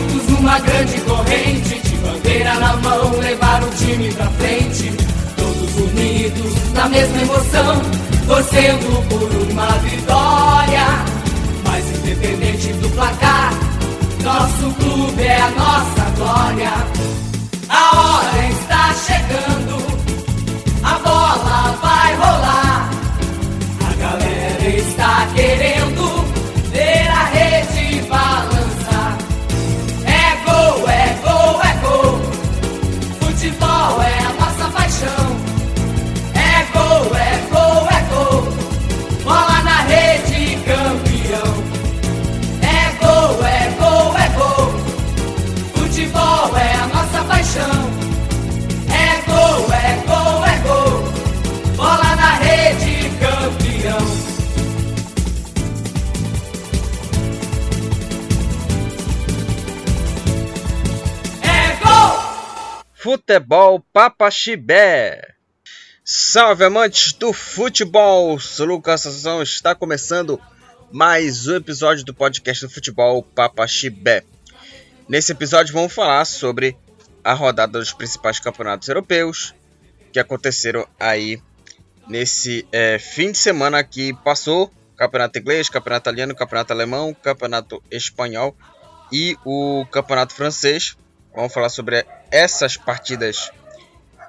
juntos numa grande corrente, de bandeira na mão, levar o time pra frente. Todos unidos na mesma emoção, torcendo por uma vitória. Mas independente do placar, nosso clube é a nossa glória. A hora está chegando, a bola vai rolar. Futebol é a nossa paixão. É gol, é gol, é gol. Bola na rede, campeão. É gol! Futebol Papaxibé. Salve amantes do futebol! Sou Lucas Assunção, está começando mais um episódio do podcast do futebol Papaxibé. Nesse episódio vamos falar sobre a rodada dos principais campeonatos europeus que aconteceram aí nesse é, fim de semana que passou. Campeonato inglês, campeonato italiano, campeonato alemão, campeonato espanhol e o campeonato francês. Vamos falar sobre essas partidas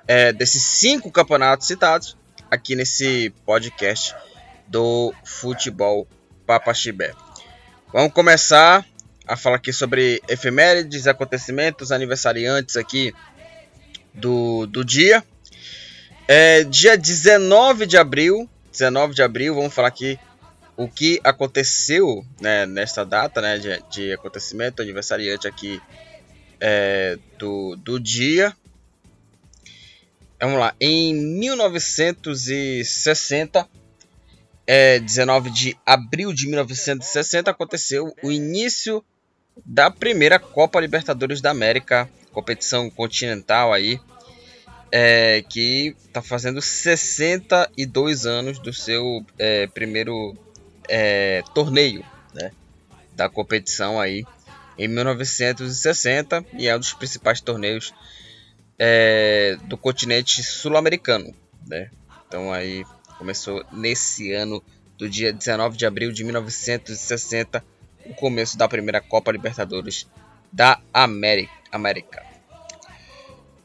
é, desses cinco campeonatos citados aqui nesse podcast do Futebol Papaxibé. Vamos começar a falar aqui sobre efemérides, acontecimentos, aniversariantes aqui do, do dia. É, dia 19 de abril, 19 de abril, vamos falar aqui o que aconteceu né, nesta data né, de, de acontecimento aniversariante aqui é, do, do dia. Vamos lá, em 1960, é, 19 de abril de 1960, aconteceu o início da primeira Copa Libertadores da América, competição continental aí, é, que está fazendo 62 anos do seu é, primeiro é, torneio né, da competição aí em 1960 e é um dos principais torneios é, do continente sul-americano, né? Então aí começou nesse ano do dia 19 de abril de 1960 o começo da primeira Copa Libertadores da América.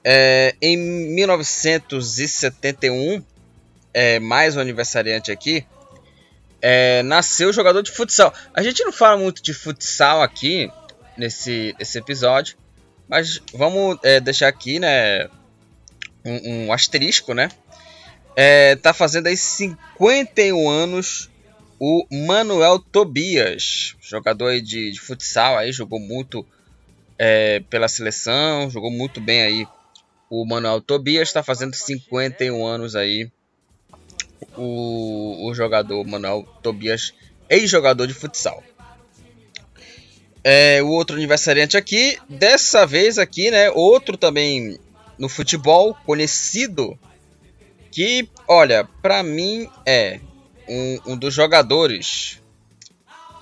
É, em 1971, é, mais um aniversariante aqui, é, nasceu o jogador de futsal. A gente não fala muito de futsal aqui nesse, nesse episódio, mas vamos é, deixar aqui, né, um, um asterisco, né? É, tá fazendo aí 51 anos o Manuel Tobias, jogador de, de futsal, aí jogou muito é, pela seleção, jogou muito bem aí. O Manuel Tobias está fazendo 51 anos aí. O, o jogador Manuel Tobias, ex-jogador de futsal. É, o outro aniversariante aqui, dessa vez aqui, né? Outro também no futebol conhecido que, olha, para mim é um, um, dos jogadores,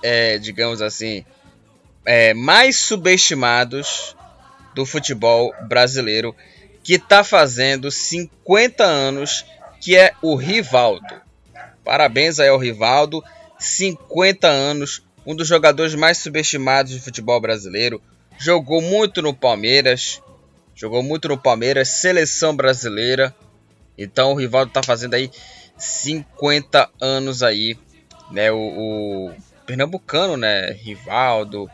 é, digamos assim, é, mais subestimados do futebol brasileiro, que está fazendo 50 anos, que é o Rivaldo. Parabéns aí ao Rivaldo, 50 anos, um dos jogadores mais subestimados do futebol brasileiro. Jogou muito no Palmeiras, jogou muito no Palmeiras, seleção brasileira. Então o Rivaldo está fazendo aí 50 anos aí, né? O, o pernambucano, né? Rivaldo,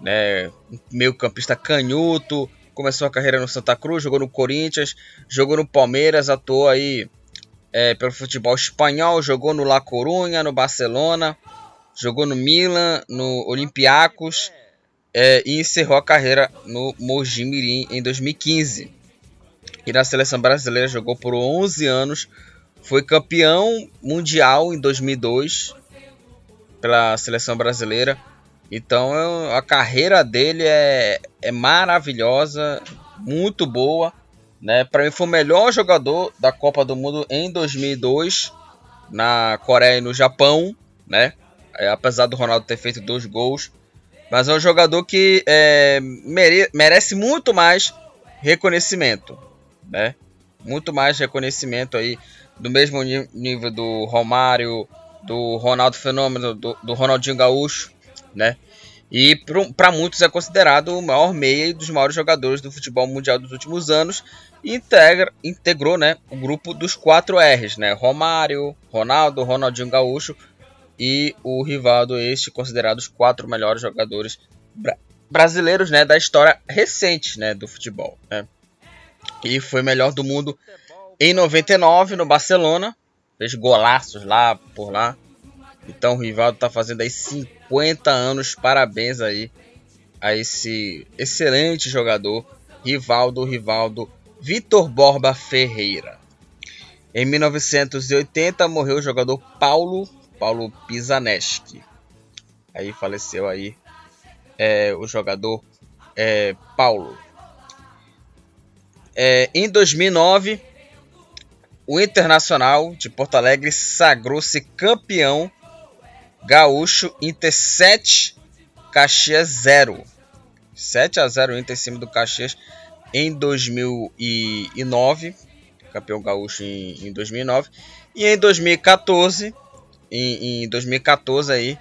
né? Meio campista canhoto, começou a carreira no Santa Cruz, jogou no Corinthians, jogou no Palmeiras, atuou aí é, pelo futebol espanhol, jogou no La Coruña, no Barcelona, jogou no Milan, no Olympiacos é, e encerrou a carreira no Mogi Mirim em 2015. E na seleção brasileira jogou por 11 anos, foi campeão mundial em 2002 pela seleção brasileira. Então a carreira dele é, é maravilhosa, muito boa. Né? Para mim foi o melhor jogador da Copa do Mundo em 2002 na Coreia e no Japão, né? É, apesar do Ronaldo ter feito dois gols, Mas é um jogador que é, mere, merece muito mais reconhecimento, né? Muito mais reconhecimento aí do mesmo nível do Romário, do Ronaldo Fenômeno, do, do Ronaldinho Gaúcho, né? E para muitos é considerado o maior meia e dos maiores jogadores do futebol mundial dos últimos anos. E integra, integrou né, o grupo dos 4 R's, né? Romário, Ronaldo, Ronaldinho Gaúcho e o Rivaldo, este considerado os quatro melhores jogadores bra brasileiros né, da história recente né, do futebol. Né? E foi melhor do mundo em 99 no Barcelona, fez golaços lá por lá. Então o Rivaldo está fazendo aí 50 anos, parabéns aí a esse excelente jogador, Rivaldo Rivaldo Vitor Borba Ferreira. Em 1980 morreu o jogador Paulo Paulo Pisaneschi. Aí faleceu aí é, o jogador é, Paulo. É, em 2009, o Internacional de Porto Alegre sagrou-se campeão gaúcho Inter 7, Caxias 0. 7 a 0 Inter em cima do Caxias em 2009, campeão gaúcho em, em 2009. E em 2014, em, em 2014 aí,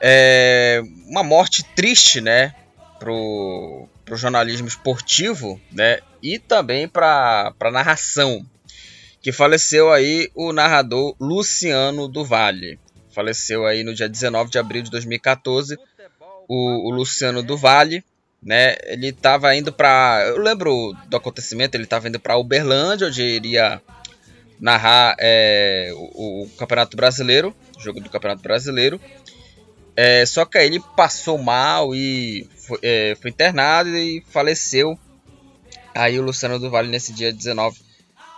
é uma morte triste, né, pro, pro jornalismo esportivo, né, e também para para narração, que faleceu aí o narrador Luciano do Vale. Faleceu aí no dia 19 de abril de 2014, o, o Luciano do Vale, né? Ele estava indo para, eu lembro do acontecimento, ele estava indo para Uberlândia, onde iria narrar é, o, o, Campeonato Brasileiro, jogo do Campeonato Brasileiro. É, só que aí ele passou mal e foi, é, foi, internado e faleceu. Aí o Luciano do Vale nesse dia 19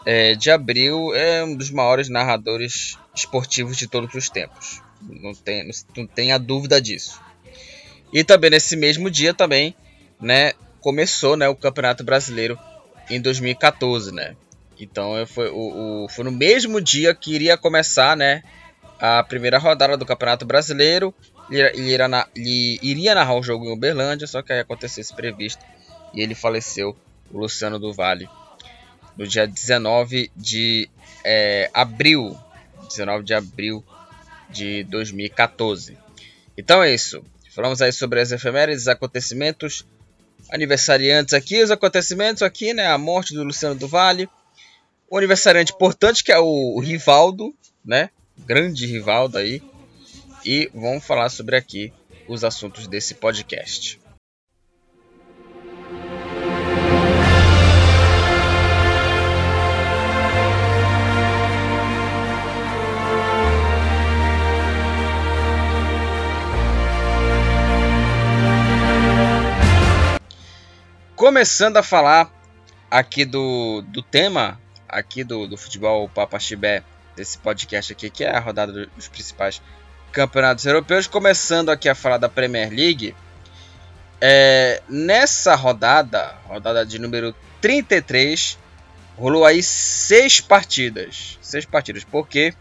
é, de abril é um dos maiores narradores esportivos de todos os tempos. Não tem, não tem a dúvida disso. E também nesse mesmo dia também, né, começou, né, o Campeonato Brasileiro em 2014, né? Então foi, o, o, foi no mesmo dia que iria começar, né, a primeira rodada do Campeonato Brasileiro. Ele, ele, iria, ele iria narrar o jogo em Uberlândia, só que aí aconteceu esse previsto e ele faleceu, o Luciano do Vale, no dia 19 de é, abril, 19 de abril de 2014. Então é isso. Falamos aí sobre as efemérides, acontecimentos, aniversariantes aqui, os acontecimentos aqui, né? A morte do Luciano do Vale, um aniversariante importante que é o Rivaldo, né? Grande Rivaldo aí. E vamos falar sobre aqui os assuntos desse podcast. Começando a falar aqui do, do tema aqui do, do futebol Papa Chibé, desse podcast aqui, que é a rodada dos principais campeonatos europeus. Começando aqui a falar da Premier League. É, nessa rodada, rodada de número 33, rolou aí seis partidas. Seis partidas, porque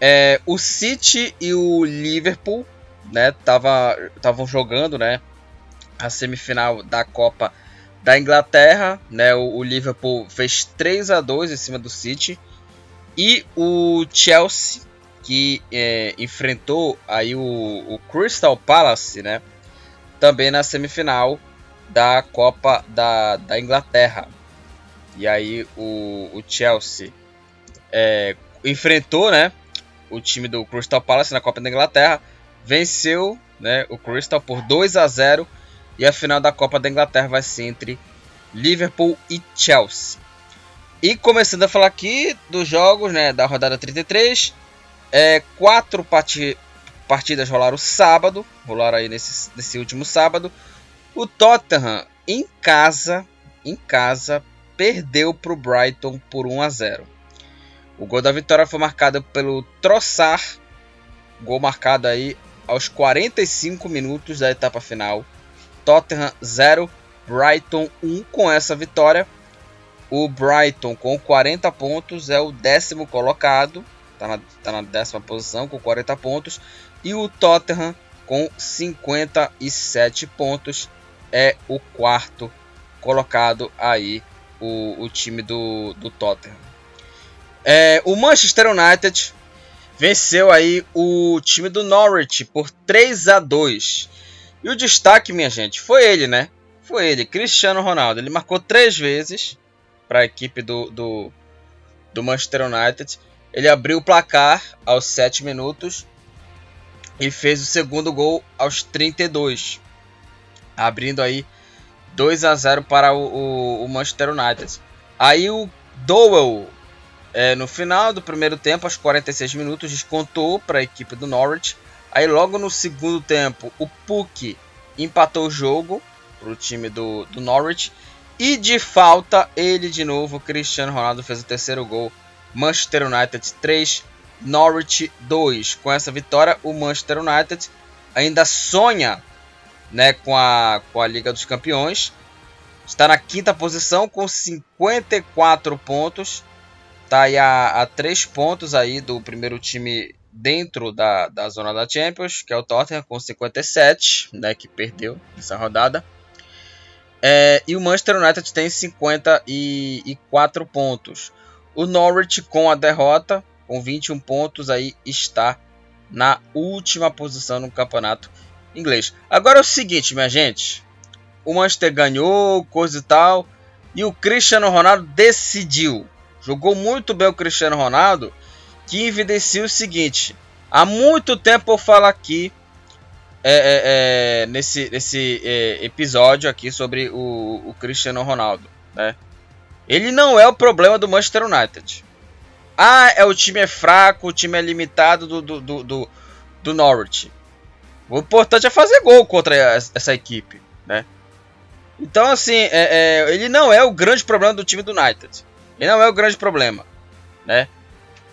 é, o City e o Liverpool estavam né, jogando né, a semifinal da Copa da Inglaterra, né? O, o, Liverpool fez 3 a 2 em cima do City e o Chelsea que é, enfrentou aí o, o, Crystal Palace, né? Também na semifinal da Copa da, da Inglaterra. E aí o, o Chelsea é, enfrentou, né? O time do Crystal Palace na Copa da Inglaterra, venceu, né? O Crystal por 2 a 0 e a final da Copa da Inglaterra vai ser entre Liverpool e Chelsea. E começando a falar aqui dos jogos né, da rodada 33, é, quatro parti partidas rolaram sábado, rolaram aí nesse, nesse último sábado. O Tottenham em casa, em casa, perdeu para o Brighton por 1 a 0. O gol da vitória foi marcado pelo Troçar, gol marcado aí aos 45 minutos da etapa final. Tottenham 0, Brighton 1 com essa vitória. O Brighton com 40 pontos é o décimo colocado, está na, tá na décima posição com 40 pontos. E o Tottenham com 57 pontos. É o quarto colocado aí o, o time do, do Tottenham. É, o Manchester United venceu aí o time do Norwich por 3 a 2. E o destaque, minha gente, foi ele, né? Foi ele, Cristiano Ronaldo. Ele marcou três vezes para a equipe do, do, do Manchester United. Ele abriu o placar aos 7 minutos e fez o segundo gol aos 32, abrindo aí 2 a 0 para o, o, o Manchester United. Aí o Dowell, é, no final do primeiro tempo, aos 46 minutos, descontou para a equipe do Norwich. Aí logo no segundo tempo, o Puck empatou o jogo para o time do, do Norwich. E de falta, ele de novo, Cristiano Ronaldo, fez o terceiro gol. Manchester United 3, Norwich 2. Com essa vitória, o Manchester United ainda sonha né, com, a, com a Liga dos Campeões. Está na quinta posição com 54 pontos. Está aí a, a 3 pontos aí do primeiro time dentro da, da zona da Champions, que é o Tottenham com 57, né, que perdeu essa rodada. É, e o Manchester United tem 54 pontos. O Norwich com a derrota com 21 pontos aí está na última posição no campeonato inglês. Agora é o seguinte, minha gente. O Manchester ganhou, coisa e tal. E o Cristiano Ronaldo decidiu. Jogou muito bem o Cristiano Ronaldo. Que evidencia o seguinte. Há muito tempo eu falo aqui. É, é, é, nesse, nesse é, episódio aqui sobre o, o Cristiano Ronaldo. Né? Ele não é o problema do Manchester United. Ah, é o time é fraco, o time é limitado do, do, do, do, do Norwich. O importante é fazer gol contra essa equipe, né? Então, assim, é, é, ele não é o grande problema do time do United. Ele não é o grande problema, né?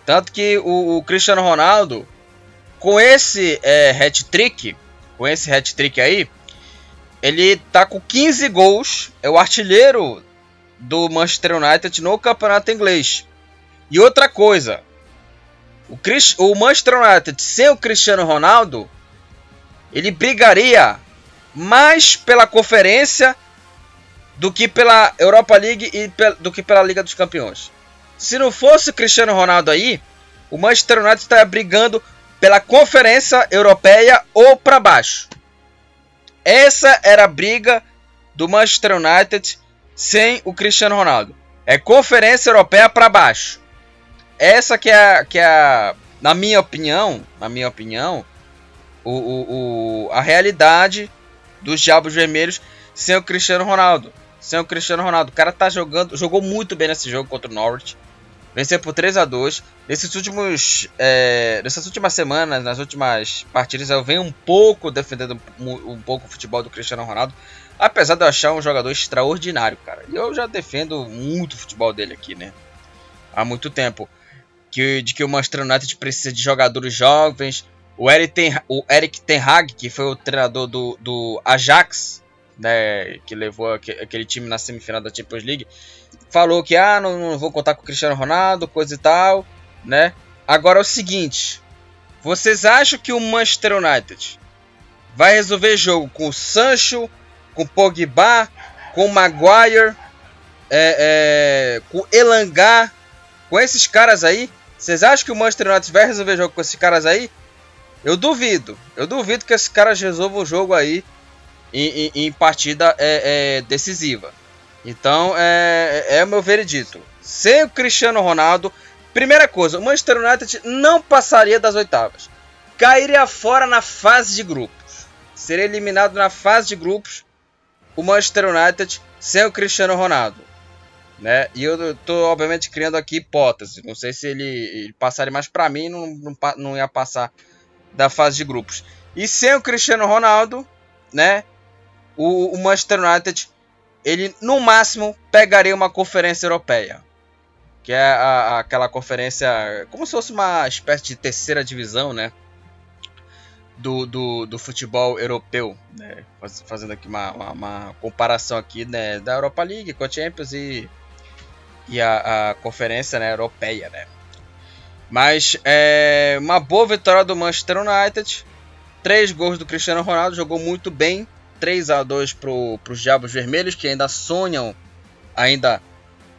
Tanto que o, o Cristiano Ronaldo, com esse é, hat-trick, com esse hat-trick aí, ele tá com 15 gols, é o artilheiro do Manchester United no campeonato inglês. E outra coisa, o, Chris, o Manchester United sem o Cristiano Ronaldo, ele brigaria mais pela conferência do que pela Europa League e do que pela Liga dos Campeões. Se não fosse o Cristiano Ronaldo aí, o Manchester United estaria brigando pela Conferência Europeia ou para baixo. Essa era a briga do Manchester United sem o Cristiano Ronaldo. É Conferência Europeia para baixo essa que é, que é na minha opinião, na minha opinião, o, o, o, a realidade dos Diabos Vermelhos sem o Cristiano Ronaldo. Sem o Cristiano Ronaldo. O cara tá jogando, jogou muito bem nesse jogo contra o Norwich. Venceu por 3 a 2 Nesses últimos. É, nessas últimas semanas, nas últimas partidas, eu venho um pouco defendendo um, pouco o futebol do Cristiano Ronaldo. Apesar de eu achar um jogador extraordinário, cara. E eu já defendo muito o futebol dele aqui, né? Há muito tempo que, de que o Manchester United precisa de jogadores jovens. O Eric Ten, o Eric Ten Hag, que foi o treinador do, do Ajax, né, que levou aquele time na semifinal da Champions League, falou que ah, não, não vou contar com o Cristiano Ronaldo, coisa e tal, né? Agora é o seguinte, vocês acham que o Manchester United vai resolver jogo com o Sancho, com o Pogba, com o Maguire, é, é, com o Elangá, com esses caras aí? Vocês acham que o Manchester United vai resolver jogo com esses caras aí? Eu duvido. Eu duvido que esses caras resolvam o jogo aí em, em, em partida é, é, decisiva. Então é, é, é o meu veredito. Sem o Cristiano Ronaldo, primeira coisa, o Manchester United não passaria das oitavas. Cairia fora na fase de grupos. Seria eliminado na fase de grupos o Manchester United sem o Cristiano Ronaldo né? E eu tô, obviamente, criando aqui hipóteses. Não sei se ele, ele passaria, mas para mim não, não, não, ia passar da fase de grupos. E sem o Cristiano Ronaldo, né? O, o Manchester United, ele no máximo pegaria uma conferência europeia. Que é a, a, aquela conferência, como se fosse uma espécie de terceira divisão, né? Do, do, do futebol europeu, né? Faz, fazendo aqui uma, uma, uma comparação aqui né? da Europa League com a Champions e e a, a conferência né, europeia, né? Mas é uma boa vitória do Manchester United, Três gols do Cristiano Ronaldo, jogou muito bem. 3 a 2 para os Diabos Vermelhos, que ainda sonham ainda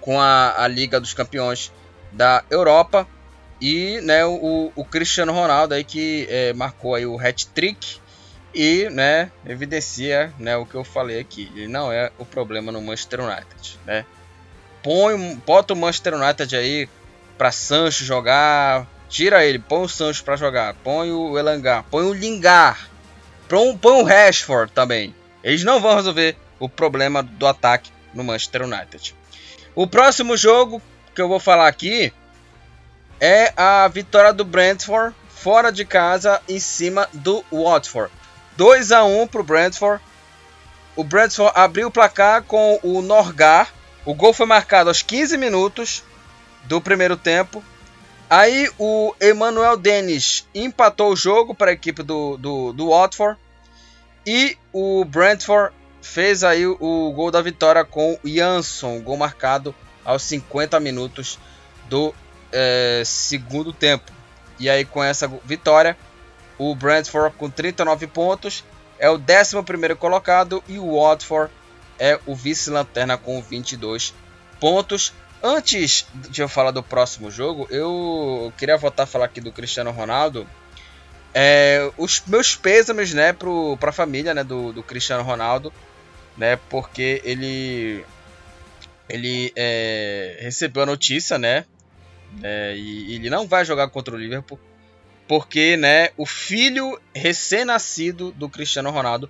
com a, a Liga dos Campeões da Europa. E né, o, o Cristiano Ronaldo aí que é, marcou aí o hat-trick e né, evidencia né, o que eu falei aqui. Ele não é o problema no Manchester United. Né? Põe, bota o Manchester United aí para Sancho jogar, tira ele, põe o Sancho para jogar, põe o Elangar, põe o Lingard, põe, põe o Rashford também. Eles não vão resolver o problema do ataque no Manchester United. O próximo jogo que eu vou falar aqui é a vitória do Brentford fora de casa em cima do Watford. 2 a 1 para o Brentford. O Brentford abriu o placar com o Norgar. O gol foi marcado aos 15 minutos do primeiro tempo. Aí o Emmanuel Dennis empatou o jogo para a equipe do, do, do Watford. E o Brentford fez aí o gol da vitória com o Jansson, gol marcado aos 50 minutos do é, segundo tempo. E aí com essa vitória, o Brentford com 39 pontos é o 11 colocado e o Watford é o vice-lanterna com 22 pontos. Antes de eu falar do próximo jogo, eu queria voltar a falar aqui do Cristiano Ronaldo. É, os meus pêsames né, para a família né, do, do Cristiano Ronaldo né? Porque ele ele é, recebeu a notícia, né? É, e ele não vai jogar contra o Liverpool porque, né? O filho recém-nascido do Cristiano Ronaldo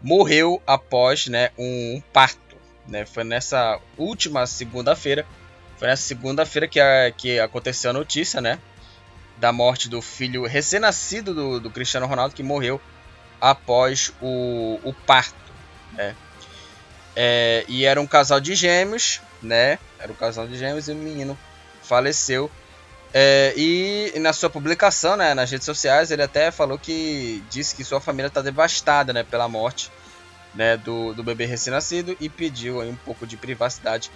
morreu após, né? Um parto, né? Foi nessa última segunda-feira, foi nessa segunda-feira que, que aconteceu a notícia, né? Da morte do filho recém-nascido do, do Cristiano Ronaldo que morreu após o, o parto, né? É, e era um casal de gêmeos, né? Era um casal de gêmeos e o menino faleceu. É, e na sua publicação, né, nas redes sociais, ele até falou que disse que sua família está devastada, né, pela morte, né, do, do bebê recém-nascido e pediu aí um pouco de privacidade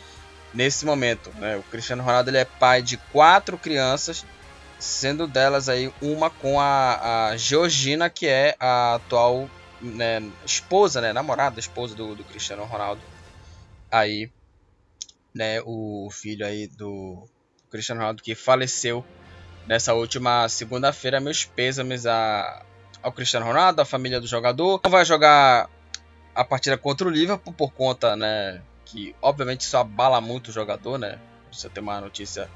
nesse momento. Né? O Cristiano Ronaldo ele é pai de quatro crianças, sendo delas aí uma com a, a Georgina, que é a atual né, esposa, né, namorada, esposa do, do Cristiano Ronaldo. Aí, né, o filho aí do Cristiano Ronaldo que faleceu nessa última segunda-feira. Meus pêsames a, ao Cristiano Ronaldo, a família do jogador. Não vai jogar a partida contra o Liverpool por conta, né, que obviamente isso abala muito o jogador, né? Você tem uma notícia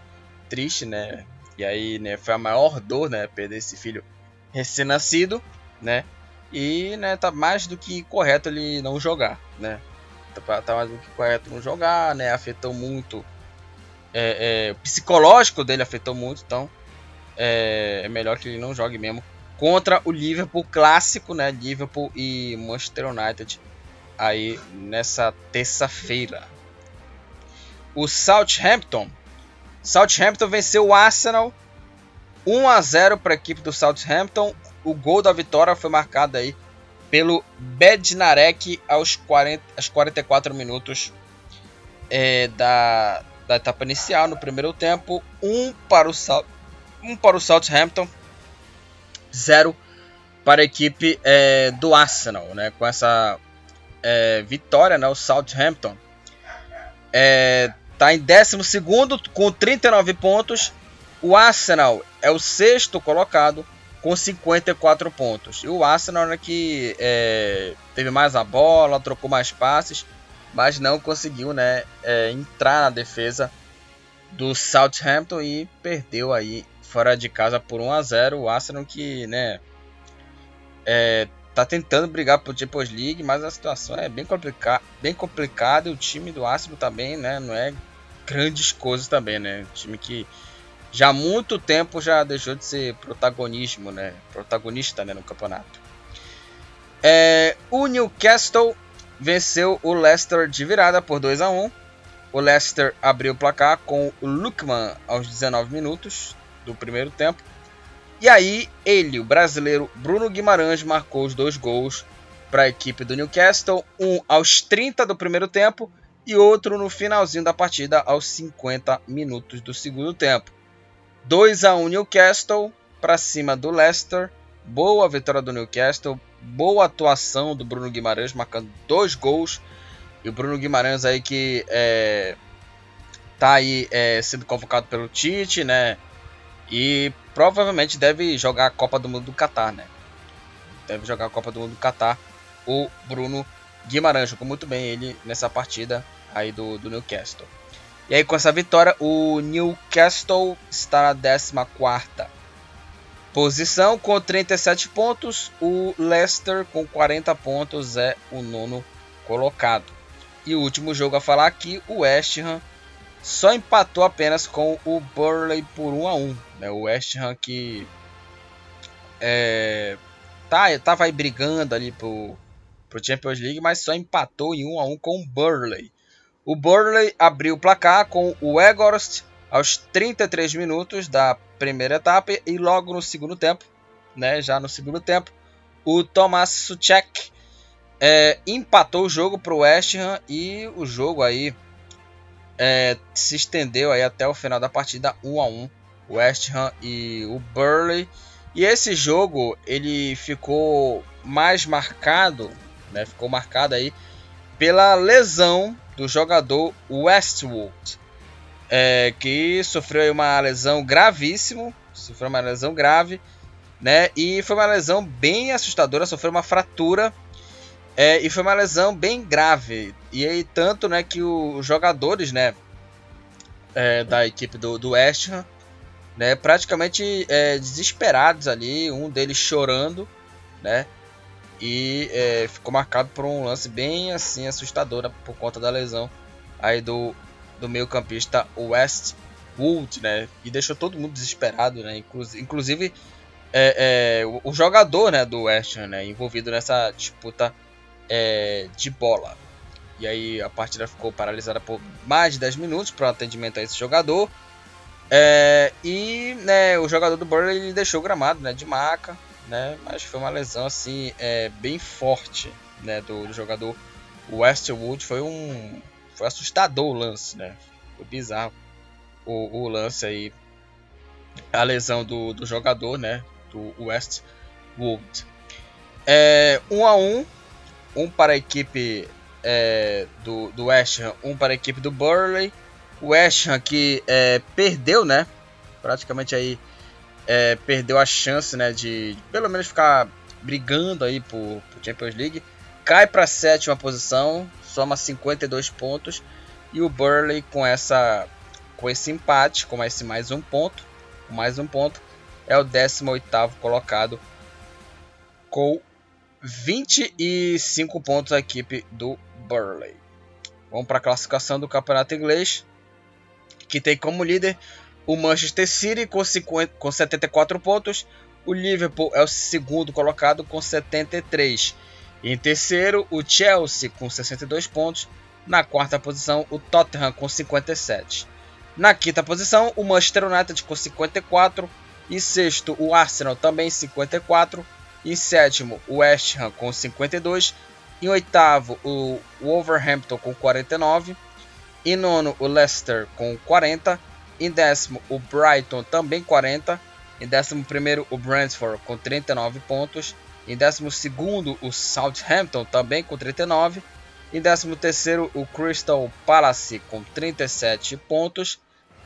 triste, né? E aí, né, foi a maior dor, né, perder esse filho recém-nascido, né? E, né, tá mais do que correto ele não jogar, né? Tá, tá mais do que correto não jogar, né? Afetou muito. É, é, o psicológico dele afetou muito, então é, é, melhor que ele não jogue mesmo contra o Liverpool clássico, né? Liverpool e Manchester United aí nessa terça-feira. O Southampton, Southampton venceu o Arsenal 1 a 0 para a equipe do Southampton o gol da vitória foi marcado aí pelo Bednarek aos, 40, aos 44 minutos é, da, da etapa inicial, no primeiro tempo. Um para o, um para o Southampton, zero para a equipe é, do Arsenal. Né? Com essa é, vitória, né, o Southampton está é, em 12 com 39 pontos. O Arsenal é o sexto colocado com 54 pontos. E o Arsenal né, que é, teve mais a bola, trocou mais passes, mas não conseguiu né, é, entrar na defesa do Southampton e perdeu aí fora de casa por 1 a 0 O Arsenal que né, é, tá tentando brigar por Champions League, mas a situação é bem, complica bem complicada e o time do Arsenal também né, não é grandes coisas também, né? time que já há muito tempo já deixou de ser protagonismo, né? Protagonista né, no campeonato. É, o Newcastle venceu o Leicester de virada por 2 a 1. O Leicester abriu o placar com o Lukman aos 19 minutos do primeiro tempo. E aí ele, o brasileiro Bruno Guimarães, marcou os dois gols para a equipe do Newcastle, um aos 30 do primeiro tempo e outro no finalzinho da partida aos 50 minutos do segundo tempo. 2 a 1 Newcastle para cima do Leicester Boa vitória do Newcastle, boa atuação do Bruno Guimarães, marcando dois gols. E o Bruno Guimarães aí que é, tá aí é, sendo convocado pelo Tite, né? E provavelmente deve jogar a Copa do Mundo do Catar, né? Deve jogar a Copa do Mundo do Catar. O Bruno Guimarães jogou muito bem ele nessa partida aí do, do Newcastle. E aí com essa vitória, o Newcastle está na 14 posição com 37 pontos. O Leicester com 40 pontos é o nono colocado. E o último jogo a falar aqui, o West Ham só empatou apenas com o Burley por 1 a 1 né? O West Ham que é, tá, tava aí brigando ali pro, pro Champions League, mas só empatou em 1 a 1 com o Burley. O Burley abriu o placar com o Egorst aos 33 minutos da primeira etapa e logo no segundo tempo, né, já no segundo tempo, o Thomas Suchek é, empatou o jogo para o West Ham e o jogo aí é, se estendeu aí até o final da partida 1 a 1 West Ham e o Burley e esse jogo ele ficou mais marcado né, ficou marcado aí pela lesão do jogador Westwood é, que sofreu uma lesão gravíssima sofreu uma lesão grave né e foi uma lesão bem assustadora sofreu uma fratura é, e foi uma lesão bem grave. E aí, tanto né, que os jogadores né, é, da equipe do, do West Ham, né, praticamente é, desesperados ali, um deles chorando, né? E é, ficou marcado por um lance bem assim assustador né, por conta da lesão aí do, do meio campista Westwood, né? E deixou todo mundo desesperado, né? Inclusive é, é, o, o, jogador né, do West né, envolvido nessa disputa é, de bola. E aí a partida ficou paralisada por mais de 10 minutos para o atendimento a esse jogador. É, e né, o jogador do Burnley ele deixou o gramado né, de maca, né, mas foi uma lesão assim é, bem forte né, do, do, jogador Westwood. Foi um foi assustador o lance, né? Foi bizarro o, o lance aí, a lesão do, do jogador, né, do Westwood. É, 1 um a 1 um, um para a equipe é, do, do West Ham, um para a equipe do Burley. O West Ham que é, perdeu, né? Praticamente aí é, perdeu a chance, né, de pelo menos ficar brigando aí por, por Champions League. Cai para a sétima posição, soma 52 pontos e o Burley com essa com esse empate, com esse mais um ponto, mais um ponto, é o 18 colocado com 25 pontos a equipe do Burley. Vamos para a classificação do campeonato inglês, que tem como líder o Manchester City com, 50, com 74 pontos. O Liverpool é o segundo colocado com 73. Em terceiro, o Chelsea com 62 pontos. Na quarta posição, o Tottenham com 57. Na quinta posição, o Manchester United com 54. E sexto, o Arsenal também 54. Em sétimo, o West Ham com 52. Em oitavo, o Wolverhampton com 49. Em nono, o Leicester com 40. Em décimo, o Brighton também 40. Em décimo primeiro, o Brentford com 39 pontos. Em décimo segundo, o Southampton também com 39. Em décimo terceiro, o Crystal Palace com 37 pontos.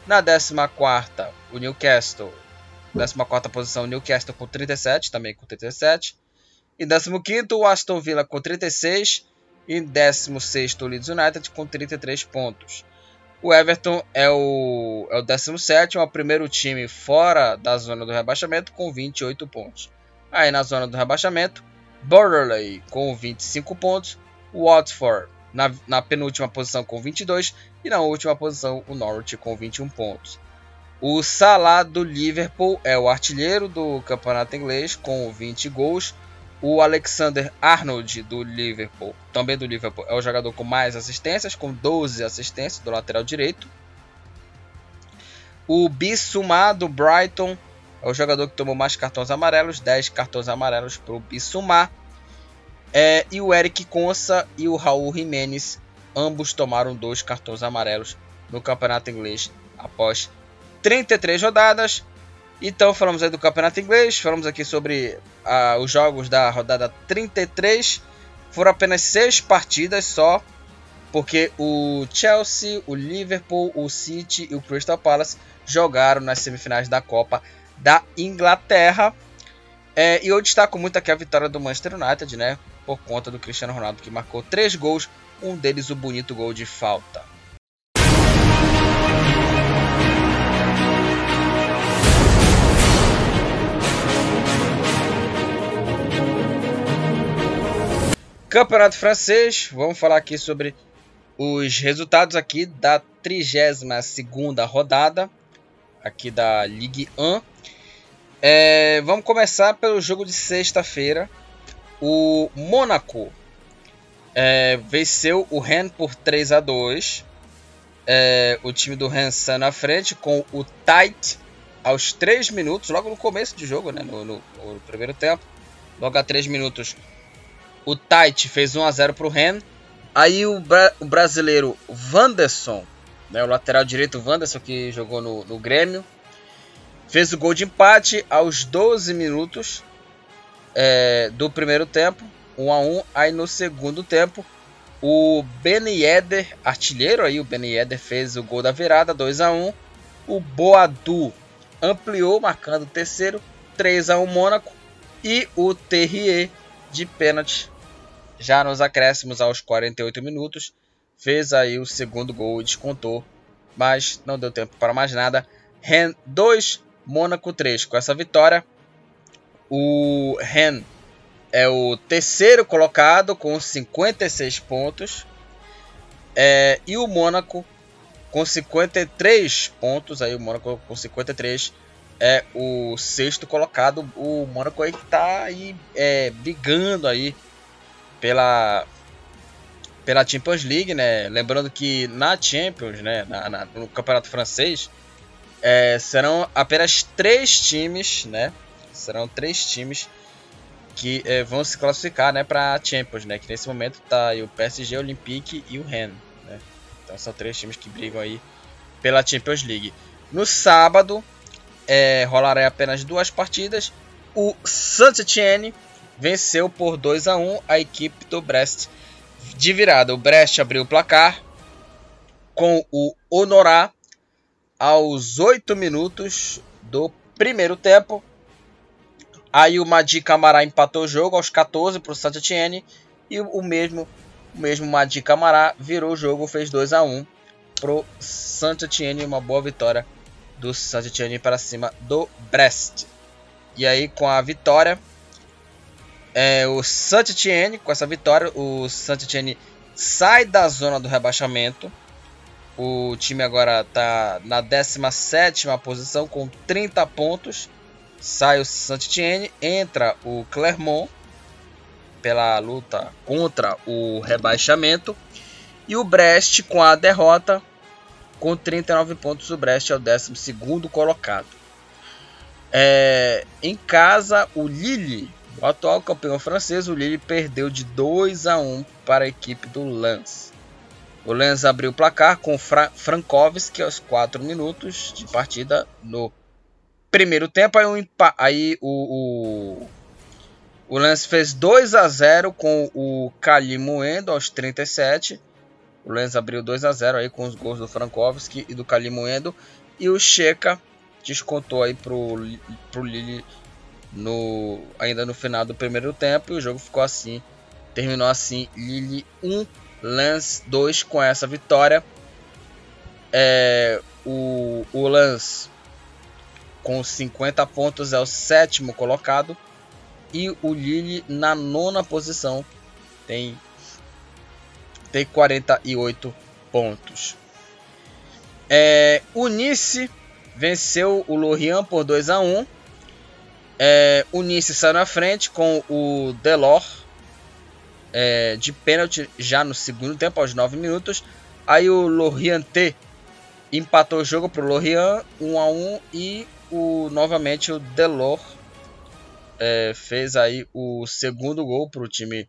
Na décima quarta, o Newcastle 14 posição, Newcastle com 37, também com 37. Em 15, o Aston Villa com 36. E em 16, o Leeds United com 33 pontos. O Everton é o, é o 17, é o primeiro time fora da zona do rebaixamento com 28 pontos. Aí na zona do rebaixamento, Borderley com 25 pontos, Watford na, na penúltima posição com 22 e na última posição o Norwich com 21 pontos. O Salah do Liverpool é o artilheiro do campeonato inglês com 20 gols. O Alexander Arnold do Liverpool, também do Liverpool, é o jogador com mais assistências, com 12 assistências do lateral direito. O Bissouma do Brighton é o jogador que tomou mais cartões amarelos, 10 cartões amarelos para o Bissouma. É, e o Eric Consa e o Raul Jimenez, ambos tomaram dois cartões amarelos no campeonato inglês após 33 rodadas. Então falamos aí do campeonato inglês, falamos aqui sobre uh, os jogos da rodada 33. Foram apenas seis partidas só, porque o Chelsea, o Liverpool, o City e o Crystal Palace jogaram nas semifinais da Copa da Inglaterra. É, e eu destaco muito aqui a vitória do Manchester United, né? Por conta do Cristiano Ronaldo, que marcou três gols, um deles o bonito gol de falta. Campeonato francês, vamos falar aqui sobre os resultados aqui da 32ª rodada aqui da Ligue 1. É, vamos começar pelo jogo de sexta-feira. O Mônaco é, venceu o Rennes por 3 a 2. É, o time do Rennes está na frente com o Tight aos 3 minutos, logo no começo do jogo, né, no, no, no primeiro tempo. Logo a 3 minutos o Tite fez 1 a 0 para o Ren. Aí o, bra o, brasileiro Wanderson, né, o lateral direito Wanderson que jogou no, no Grêmio, fez o gol de empate aos 12 minutos é, do primeiro tempo, 1 a 1. Aí no segundo tempo, o Ben Yedder, artilheiro aí, o Ben fez o gol da virada, 2 a 1. O Boadu ampliou, marcando o terceiro, 3 a 1 Mônaco. E o Terrier de pênalti já nos acréscimos aos 48 minutos, fez aí o segundo gol e descontou, mas não deu tempo para mais nada. Ren 2, Mônaco 3. Com essa vitória, o Ren é o terceiro colocado com 56 pontos. É, e o Mônaco com 53 pontos. Aí o Mônaco com 53 é o sexto colocado. O Mônaco aí que está aí é, brigando aí pela pela Champions League, né? Lembrando que na Champions, né, na, na, no Campeonato Francês, é, serão apenas três times, né? Serão três times que é, vão se classificar, né, para Champions, né? Que nesse momento tá o PSG, o Olympique e o Rennes, né? Então são três times que brigam aí pela Champions League. No sábado é, rolará apenas duas partidas. O Saint-Étienne venceu por 2 a 1 a equipe do Brest de virada. O Brest abriu o placar com o Honorá aos 8 minutos do primeiro tempo. Aí o Madi Camará empatou o jogo aos 14 para o Saint Etienne e o mesmo o mesmo Madi Camará virou o jogo, fez 2 a 1 pro Saint Etienne, uma boa vitória do Saint Etienne para cima do Brest. E aí com a vitória é, o Saint-Étienne, com essa vitória, o Saint-Étienne sai da zona do rebaixamento. O time agora está na 17 posição com 30 pontos. Sai o Saint-Étienne, entra o Clermont pela luta contra o rebaixamento. E o Brest com a derrota com 39 pontos. O Brest é o 12 colocado. É, em casa, o Lille o atual campeão francês, o Lille, perdeu de 2 a 1 para a equipe do Lens. O Lens abriu o placar com Fra Frankovski aos 4 minutos de partida no primeiro tempo. Aí, um aí o, o, o Lens fez 2 a 0 com o Kalimoendo aos 37. O Lens abriu 2 a 0 aí com os gols do Frankovski e do Kalimoendo. E o Checa descontou aí para o Lille no ainda no final do primeiro tempo e o jogo ficou assim. Terminou assim, Lille 1, Lens 2 com essa vitória. É, o, o Lens com 50 pontos é o sétimo colocado e o Lille na nona posição tem tem 48 pontos. É, o Nice venceu o Lorient por 2 a 1 é, o Nice saiu na frente com o Delor é, de pênalti já no segundo tempo, aos 9 minutos. Aí o Lorient empatou o jogo para o Lorient 1 a 1 e o, novamente o Delor é, fez aí o segundo gol para o time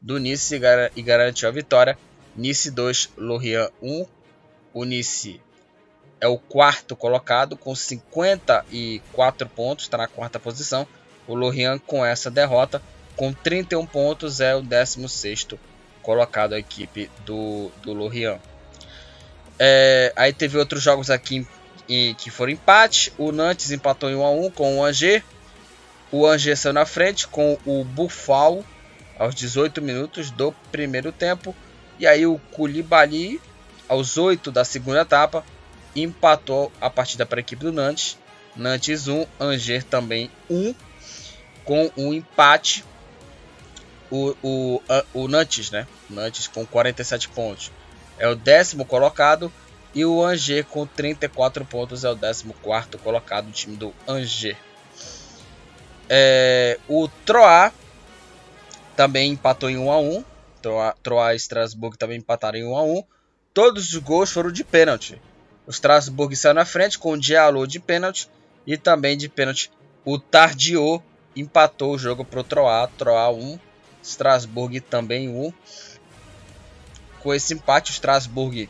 do Nice e, e garantiu a vitória. Nice 2, Lorient 1. O Nice é o quarto colocado com 54 pontos, está na quarta posição. O Lorient com essa derrota com 31 pontos é o 16 colocado a equipe do, do Lorient. É, aí teve outros jogos aqui em, que foram empate. O Nantes empatou em 1 a 1 com o Angers. O Angers saiu na frente com o Buffal aos 18 minutos do primeiro tempo. E aí o Koulibaly aos 8 da segunda etapa empatou a partida para a equipe do Nantes. Nantes 1, Angers também 1, com um empate. O, o, o Nantes, né? Nantes com 47 pontos é o décimo colocado. E o Angers com 34 pontos é o 14 colocado, o time do Angers. É, o Troyes também empatou em 1 a 1. Troyes, e Strasbourg também empataram em 1 a 1. Todos os gols foram de pênalti. O Strasbourg saiu na frente com o Diallo de pênalti e também de pênalti o Tardiot empatou o jogo para o Troyes. Troyes 1, Strasbourg também 1. Com esse empate, o Strasbourg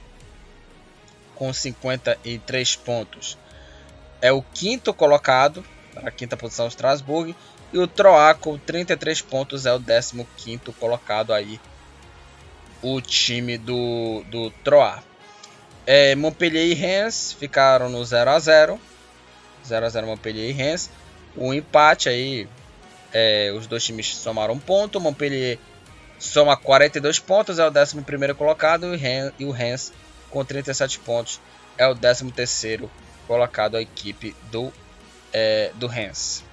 com 53 pontos é o quinto colocado, a quinta posição do Strasbourg, e o Troyes com 33 pontos é o 15 quinto colocado aí, o time do, do Troyes. É, Montpellier e Rennes ficaram no 0 a 0 0 a 0 Montpellier e Rennes. O empate aí, é, os dois times somaram um ponto. Montpellier soma 42 pontos, é o 11 colocado. E o Rennes, com 37 pontos, é o 13 colocado, a equipe do, é, do Rennes.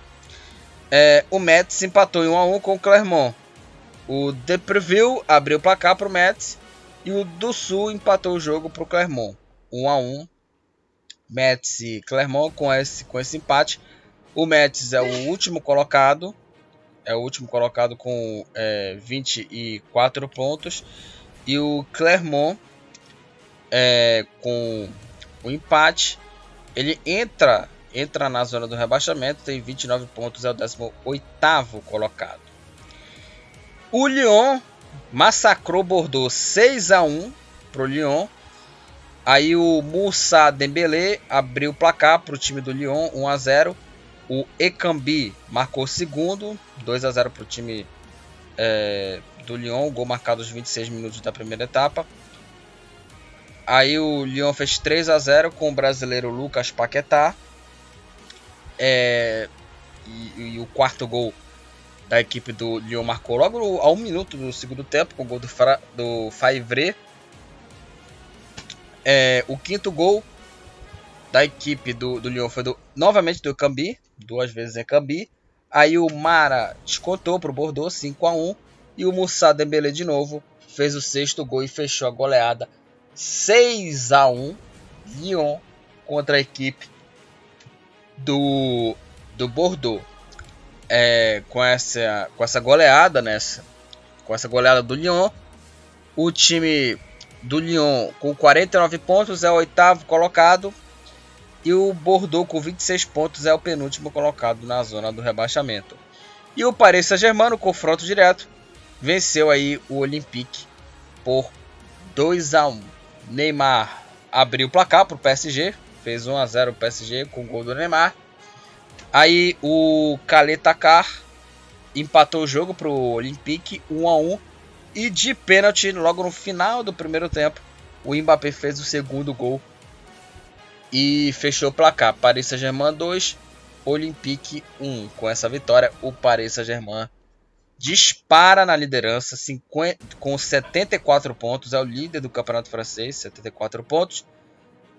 É, o Metz empatou em 1 a 1 com o Clermont. O Depreville abriu o placar para o Metz e o do Sul empatou o jogo para o Clermont. 1 a 1 Metz e Clermont com esse, com esse empate. O Metz é o último colocado é o último colocado com é, 24 pontos. E o Clermont, é, com o empate, ele entra, entra na zona do rebaixamento, tem 29 pontos, é o 18 colocado. O Lyon massacrou Bordeaux 6 a 1 para o Lyon. Aí o Moussa Dembélé abriu o placar para o time do Lyon 1 a 0. O Ekambi marcou segundo, 2 a 0 para o time é, do Lyon, gol marcado aos 26 minutos da primeira etapa. Aí o Lyon fez 3 a 0 com o brasileiro Lucas Paquetá. É, e, e, o quarto gol da equipe do Lyon marcou logo a um minuto do segundo tempo, com o gol do, Fra, do Faivre. É, o quinto gol da equipe do, do Lyon foi do, novamente do Cambi, duas vezes em Cambi. Aí o Mara descontou para o Bordeaux 5 a 1 e o Moussa Dembélé de novo fez o sexto gol e fechou a goleada 6 a 1 Lyon contra a equipe do, do Bordeaux. É, com, essa, com essa goleada nessa com essa goleada do Lyon, o time do Lyon com 49 pontos é o oitavo colocado e o Bordeaux com 26 pontos é o penúltimo colocado na zona do rebaixamento. E o Paris Saint-Germain no confronto direto venceu aí o Olympique por 2 a 1. Neymar abriu o placar para o PSG, fez 1 a 0 o PSG com o gol do Neymar. Aí o Kaletakar empatou o jogo para o Olympique 1 a 1 e de pênalti logo no final do primeiro tempo o Mbappé fez o segundo gol e fechou o placar. Paris Saint-Germain 2, Olympique 1. Com essa vitória, o Paris Saint-Germain dispara na liderança 50, com 74 pontos. É o líder do campeonato francês, 74 pontos.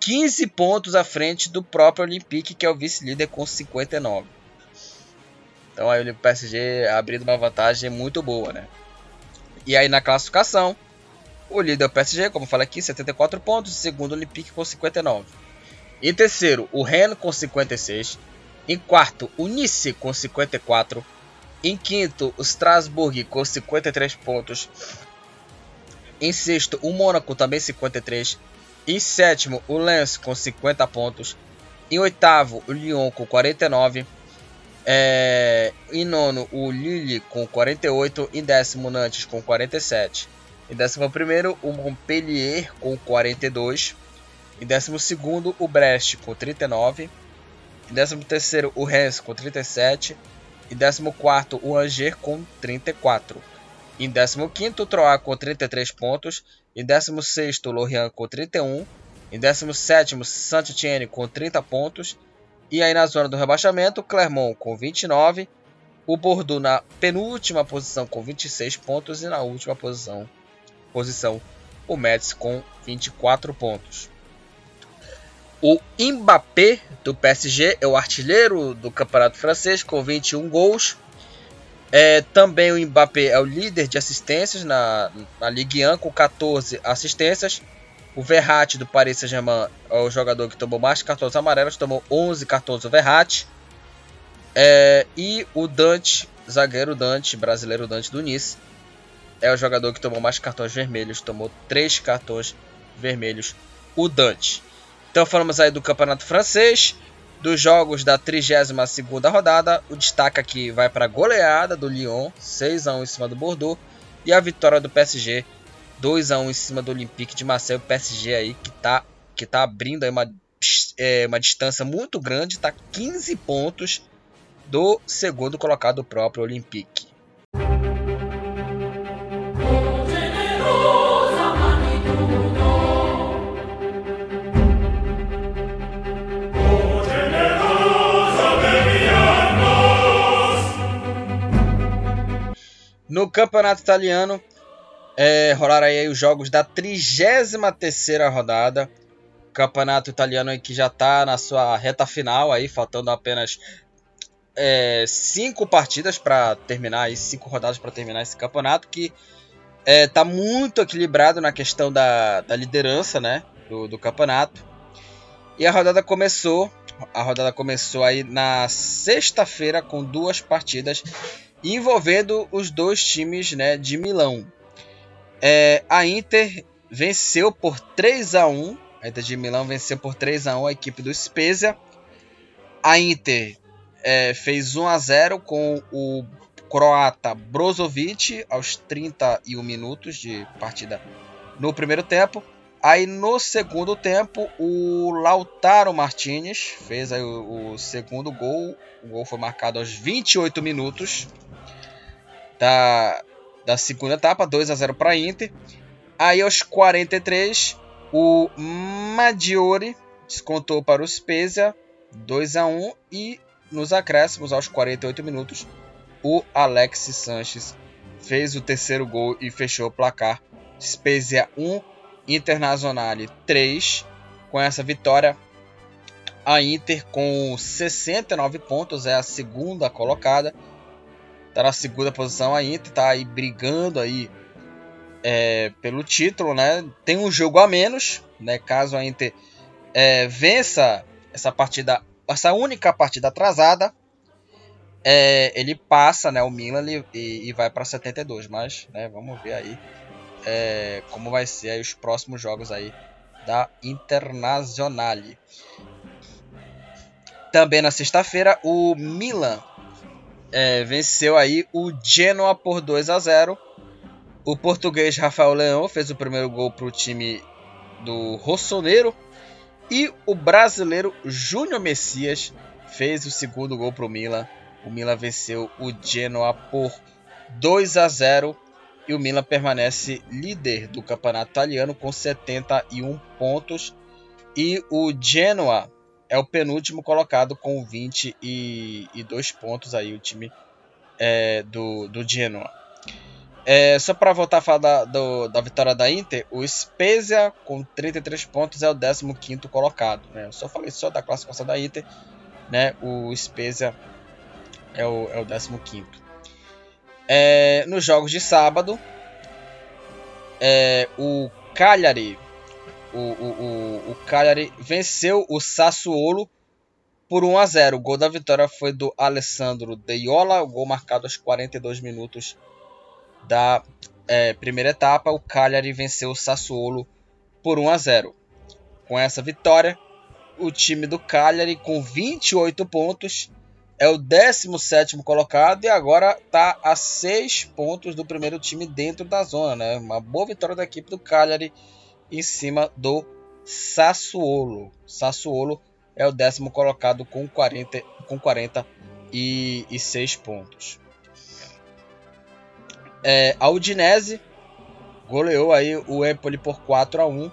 15 pontos à frente do próprio Olympique, que é o vice-líder com 59. Então aí o PSG abrindo uma vantagem muito boa, né? E aí na classificação, o líder é o PSG, como eu falei aqui, 74 pontos, segundo o Olympique com 59. Em terceiro, o Rennes com 56. Em quarto, o Nice com 54. Em quinto, o Strasbourg com 53 pontos. Em sexto, o Mônaco também 53. Em sétimo, o Lens com 50 pontos. Em oitavo, o Lyon com 49. É... Em nono, o Lille com 48. Em décimo, o Nantes com 47. Em décimo primeiro, o Montpellier com 42. Em 12 o Brest com 39. Em 13 o Rennes com 37. Em 14 o Angers com 34. Em 15 o Troyes com 33 pontos. Em 16 o Lorient com 31. Em 17 o Saint-Étienne com 30 pontos. E aí na zona do rebaixamento, Clermont com 29, o Bordeaux na penúltima posição com 26 pontos e na última posição, posição o Metz com 24 pontos. O Mbappé do PSG é o artilheiro do campeonato francês com 21 gols. É, também o Mbappé é o líder de assistências na, na Ligue 1 com 14 assistências. O Verratti do Paris Saint-Germain é o jogador que tomou mais cartões amarelos, tomou 11 cartões o Verratti. É, e o Dante, zagueiro Dante, brasileiro Dante do Nice, é o jogador que tomou mais cartões vermelhos, tomou 3 cartões vermelhos, o Dante. Então falamos aí do campeonato francês, dos jogos da 32ª rodada, o destaque aqui vai para a goleada do Lyon, 6 a 1 em cima do Bordeaux, e a vitória do PSG 2 a 1 em cima do Olympique de Marseille, o PSG aí que tá, que tá abrindo uma, é, uma distância muito grande, está 15 pontos do segundo colocado próprio Olympique. No campeonato italiano, é, rolaram aí os jogos da 33 rodada. Campeonato italiano que já está na sua reta final aí, faltando apenas é, cinco partidas para terminar, aí, cinco rodadas para terminar esse campeonato que está é, tá muito equilibrado na questão da, da liderança, né, do, do, campeonato. E a rodada começou, a rodada começou aí na sexta-feira com duas partidas envolvendo os dois times, né, de Milão. É, a Inter venceu por 3 a 1 A Inter de Milão venceu por 3 a 1 a equipe do Spezia. A Inter é, fez 1 a 0 com o croata Brozovic aos 31 minutos de partida no primeiro tempo. Aí no segundo tempo, o Lautaro Martinez fez o, o, segundo gol. O gol foi marcado aos 28 minutos da, da segunda etapa, 2 a 0 para Inter. Aí aos 43, o Maggiore descontou para o Spezia 2 a 1 e nos acréscimos aos 48 minutos, o Alex Sanches fez o terceiro gol e fechou o placar. Spezia 1, Internazionale 3. Com essa vitória, a Inter com 69 pontos é a segunda colocada tá na segunda posição, a Inter tá aí brigando aí é, pelo título, né? Tem um jogo a menos, né? Caso a Inter é, vença essa partida, essa única partida atrasada, é, ele passa, né? O Milan e, e vai para 72, mas, né? Vamos ver aí é, como vai ser aí os próximos jogos aí da Internazionale. Também na sexta-feira, o Milan é, venceu aí o Genoa por 2 a 0. O português Rafael Leão fez o primeiro gol para o time do Rossoneiro. E o brasileiro Júnior Messias fez o segundo gol para o Milan. O Milan venceu o Genoa por 2 a 0 e o Milan permanece líder do campeonato italiano com 71 pontos. E o Genoa é o penúltimo colocado com 22 pontos aí o time é, do, do Genoa. É, só para voltar a falar da, do, da vitória da Inter, o Spezia com 33 pontos é o 15 colocado. Né? Eu só falei só da classificação da Inter, né? o Spezia é o, é o 15. É, nos jogos de sábado, é, o Cagliari o, o, o, Cagliari venceu o Sassuolo por 1 a 0. O gol da vitória foi do Alessandro Deiola, o gol marcado aos 42 minutos da é, primeira etapa. O Cagliari venceu o Sassuolo por 1 a 0. Com essa vitória, o time do Cagliari com 28 pontos é o 17 colocado e agora está a 6 pontos do primeiro time dentro da zona. Né? Uma boa vitória da equipe do Cagliari em cima do Sassuolo. Sassuolo é o décimo colocado com 40, com 46 pontos. É, a Udinese goleou aí o Empoli por 4 a 1.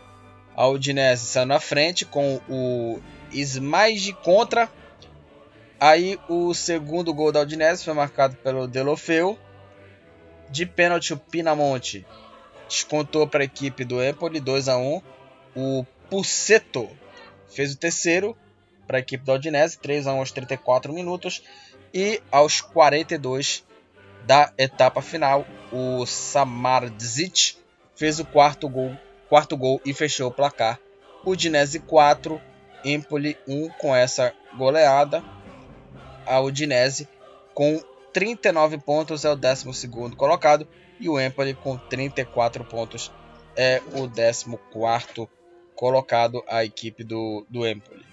A Udinese saiu na frente com o Smaige contra. Aí o segundo gol da Udinese foi marcado pelo Delofeu. De pênalti o Pinamonte descontou para a equipe do Empoli 2 a 1. O Puceto fez o terceiro para a equipe da Udinese 3 a 1 aos 34 minutos e aos 42 da etapa final o Samardzic fez o quarto gol, quarto gol e fechou o placar. Udinese 4, Empoli 1 com essa goleada. A Udinese com 39 pontos é o 12 colocado e o Empoli com 34 pontos é o 14 colocado a equipe do, do Empoli.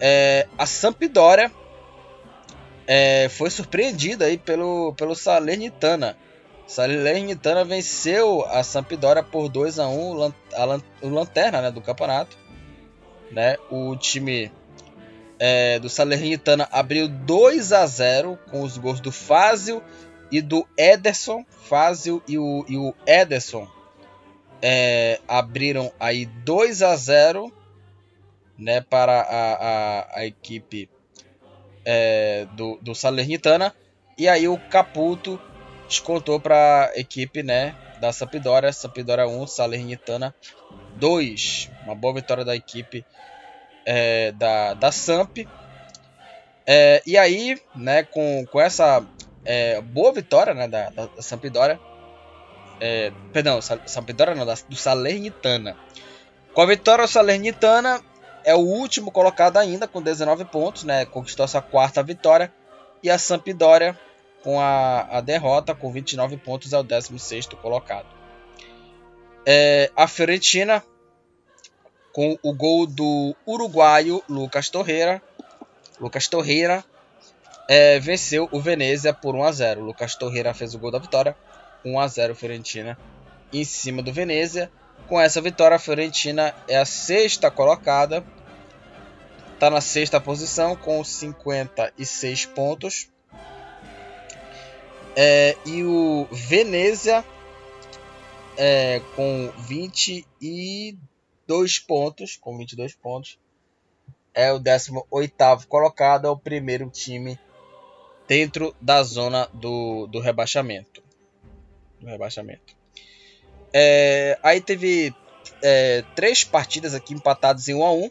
É, a Sampdoria é, foi surpreendida aí pelo, pelo Salernitana Salernitana venceu a Sampdoria por 2 a 1 a, o lanterna né, do campeonato. Né? O time é, do Salernitana abriu 2 a 0 com os gols do Fázio e do Ederson. Fázio e o, e o Ederson é, abriram aí 2 a 0 né, para a, a, a equipe é, do, do Salernitana. E aí o Caputo descontou para a equipe né, da Sampdoria, Sampdoria 1, Salernitana 2. Uma boa vitória da equipe é, da, da Samp. É, e aí, né, com, com essa é, boa vitória né, da, da, Sampdoria, é, perdão, Sampdoria não, da, do Salernitana. Com a vitória, o Salernitana é o último colocado ainda, com 19 pontos, né, conquistou essa quarta vitória. E a Sampdoria com a, a derrota, com 29 pontos, é o 16 colocado. É, a Fiorentina, com o gol do uruguaio Lucas Torreira, Lucas Torreira é, venceu o Venezia por 1 a 0. Lucas Torreira fez o gol da vitória, 1 a 0 Fiorentina em cima do Venezia. Com essa vitória, a Fiorentina é a sexta colocada, está na sexta posição com 56 pontos. É, e o Venezia é, com 22 pontos, com 22 pontos, é o 18º colocado, é o primeiro time dentro da zona do, do rebaixamento. Do rebaixamento. É, aí teve é, três partidas aqui empatadas em 1 a 1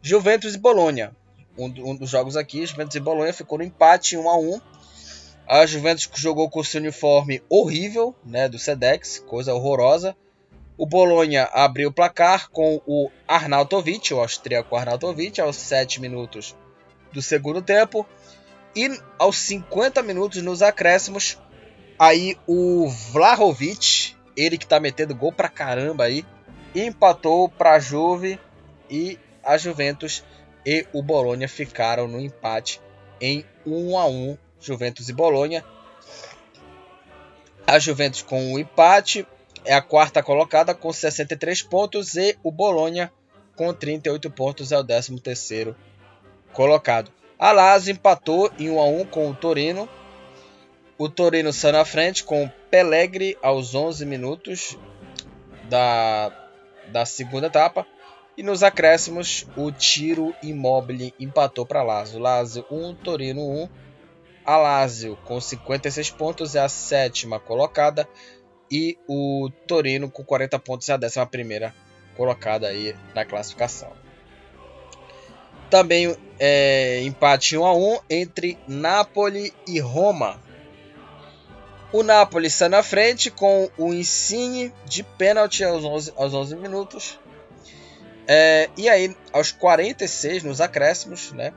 Juventus e Bolonha. Um, um dos jogos aqui, Juventus e Bolonha ficou no empate 1 a 1 a Juventus jogou com seu uniforme horrível, né, do Sedex, coisa horrorosa. O Bolonha abriu o placar com o Arnautovic, o austríaco Arnautovic, aos 7 minutos do segundo tempo. E aos 50 minutos nos acréscimos, aí o Vlahovic, ele que tá metendo gol pra caramba aí, empatou pra Juve e a Juventus e o Bolonha ficaram no empate em 1 a 1 Juventus e Bolonha. A Juventus com o empate é a quarta colocada com 63 pontos e o Bolonha com 38 pontos é o 13 terceiro colocado. A Lazio empatou em 1 a 1 com o Torino. O Torino saiu na frente com o Pelegri aos 11 minutos da, da segunda etapa. E nos acréscimos, o Tiro Immobile empatou para Lazio. Lazio 1, Torino 1. A Lazio, com 56 pontos, é a sétima colocada. E o Torino, com 40 pontos, é a décima primeira colocada aí na classificação. Também é, empate 1 a 1 entre Napoli e Roma. O Napoli sai na frente com o Insigne de pênalti aos 11, aos 11 minutos. É, e aí, aos 46, nos acréscimos, né,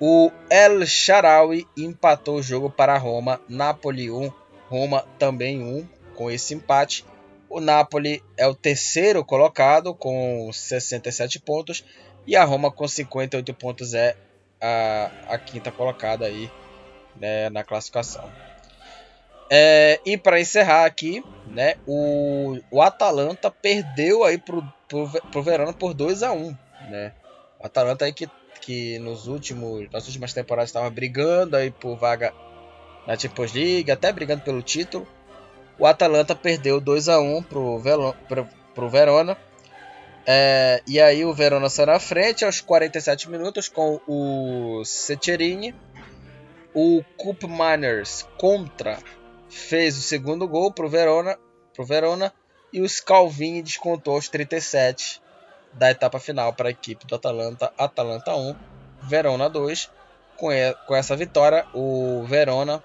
o El Sharawi empatou o jogo para Roma. Napoli 1, Roma também 1 com esse empate. O Napoli é o terceiro colocado com 67 pontos e a Roma com 58 pontos é a, a quinta colocada aí né, na classificação. É, e para encerrar aqui, né, o, o Atalanta perdeu aí pro, pro, pro Verona por 2 a 1 né? O Atalanta aí que, que nos últimos, nas últimas temporadas estava brigando aí por vaga na Champions League, até brigando pelo título. O Atalanta perdeu 2 a 1 pro, Velo, pro, pro Verona. É, e aí o Verona saiu na frente aos 47 minutos com o Secerini. O Cup Miners contra fez o segundo gol para o Verona, pro Verona e o Scalvini descontou aos 37 da etapa final para a equipe do Atalanta, Atalanta 1, Verona 2. Com, com essa vitória, o Verona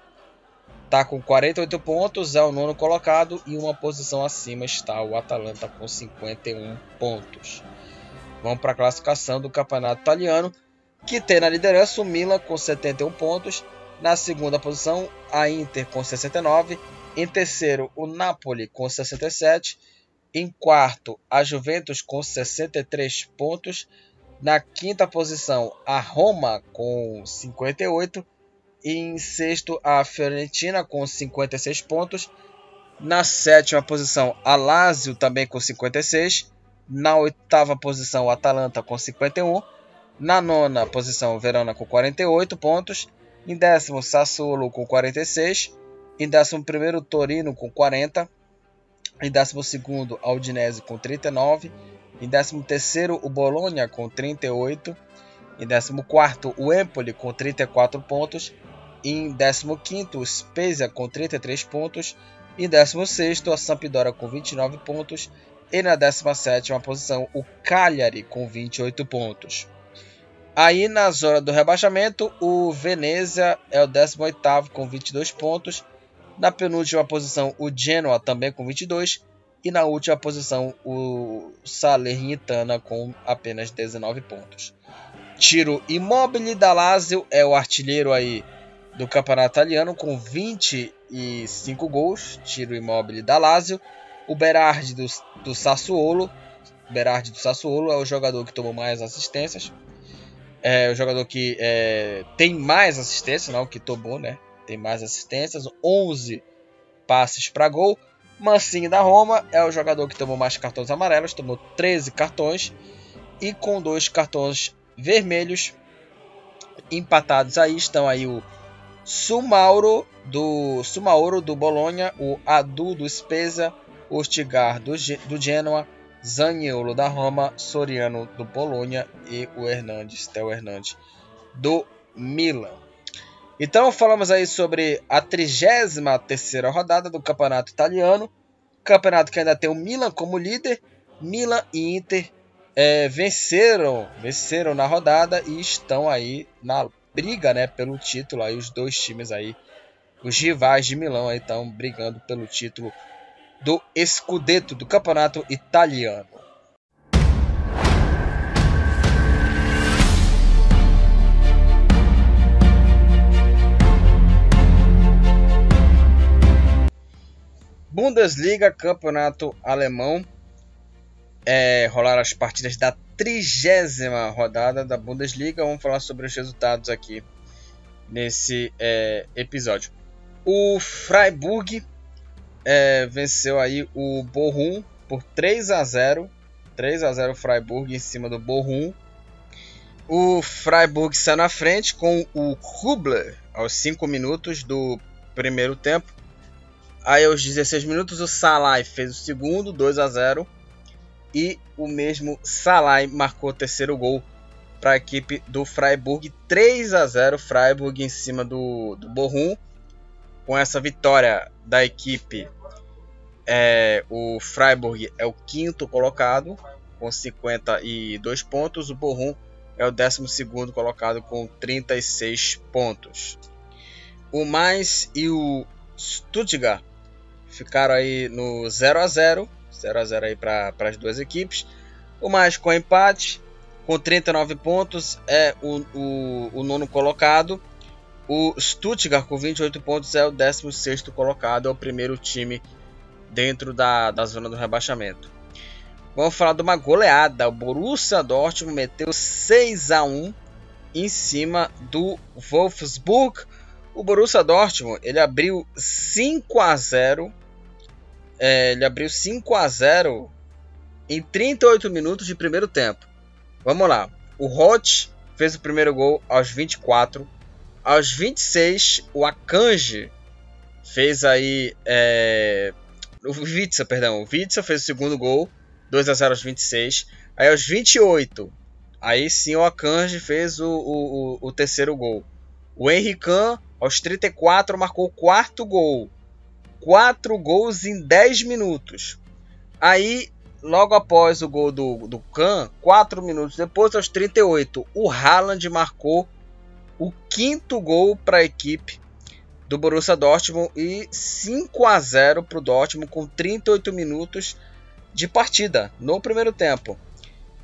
está com 48 pontos, é o nono colocado e uma posição acima está o Atalanta com 51 pontos. Vamos para a classificação do campeonato italiano, que tem na liderança o Milan com 71 pontos na segunda posição, a Inter com 69. Em terceiro, o Napoli com 67. Em quarto, a Juventus com 63 pontos. Na quinta posição, a Roma com 58. Em sexto, a Fiorentina com 56 pontos. Na sétima posição, a Lazio também com 56. Na oitava posição, o Atalanta com 51. Na nona posição, o Verona com 48 pontos. Em décimo, Sassuolo com 46. Em décimo primeiro, Torino com 40. Em décimo segundo, Aldinese com 39. Em décimo terceiro, o Bologna com 38. Em décimo quarto, o Empoli com 34 pontos. Em décimo quinto, o Spezia com 33 pontos. Em décimo sexto, a Sampdoria com 29 pontos. E na décima sétima posição, o Cagliari com 28 pontos. Aí na zona do rebaixamento, o Venezia é o 18º com 22 pontos. Na penúltima posição, o Genoa também com 22. E na última posição, o Salernitana com apenas 19 pontos. Tiro Immobile da Lazio é o artilheiro aí do campeonato italiano com 25 gols. Tiro Immobile da Lazio. O Berardi do, do Sassuolo. Berardi do Sassuolo é o jogador que tomou mais assistências é o jogador que é, tem mais assistências, não que Tobo, né? Tem mais assistências, 11 passes para gol. Mancini da Roma é o jogador que tomou mais cartões amarelos, tomou 13 cartões e com dois cartões vermelhos empatados aí estão aí o Sumauro do Sumauro do Bolonha, o Adu do Spezia, o Stigar do, do Genoa, Zaniolo da Roma, Soriano do Polônia e o Hernandes, Theo Hernandes do Milan. Então falamos aí sobre a 33 rodada do Campeonato Italiano. Campeonato que ainda tem o Milan como líder. Milan e Inter é, venceram, venceram na rodada e estão aí na briga, né, pelo título. Aí os dois times aí, os rivais de Milão aí estão brigando pelo título do Scudetto do Campeonato Italiano. Bundesliga, campeonato alemão. É, rolaram as partidas da trigésima rodada da Bundesliga. Vamos falar sobre os resultados aqui nesse é, episódio. O Freiburg é, venceu aí o Bochum por 3 a 0 3 a 0 Freiburg em cima do Bochum. O Freiburg saiu na frente com o Hubler aos 5 minutos do primeiro tempo. Aí aos 16 minutos o Salai fez o segundo, 2 a 0. E o mesmo Salai marcou o terceiro gol para a equipe do Freiburg. 3 a 0 Freiburg em cima do, do com essa vitória da equipe, é, o Freiburg é o quinto colocado com 52 pontos, o Bochum é o 12 colocado com 36 pontos. O Mais e o Stuttgart ficaram aí no 0 a 0, 0 a 0 aí para as duas equipes. O Mais com empate com 39 pontos é o, o, o nono colocado o Stuttgart, com 28 pontos, é o 16 colocado, é o primeiro time dentro da, da zona do rebaixamento. Vamos falar de uma goleada. O Borussia Dortmund meteu 6 a 1 em cima do Wolfsburg. O Borussia Dortmund ele abriu 5 a 0 é, ele abriu 5 a 0 em 38 minutos de primeiro tempo. Vamos lá. O Hot fez o primeiro gol aos 24. Aos 26, o Akanji fez aí. É... O Witzel, perdão. O Witzel fez o segundo gol. 2 a 0 aos 26. Aí aos 28, aí sim o Akanji fez o, o, o, o terceiro gol. O Henrique aos 34 marcou o quarto gol. Quatro gols em 10 minutos. Aí logo após o gol do, do Kahn, 4 minutos depois, aos 38, o Haaland marcou o quinto gol para a equipe do Borussia Dortmund e 5 a 0 para o Dortmund com 38 minutos de partida no primeiro tempo.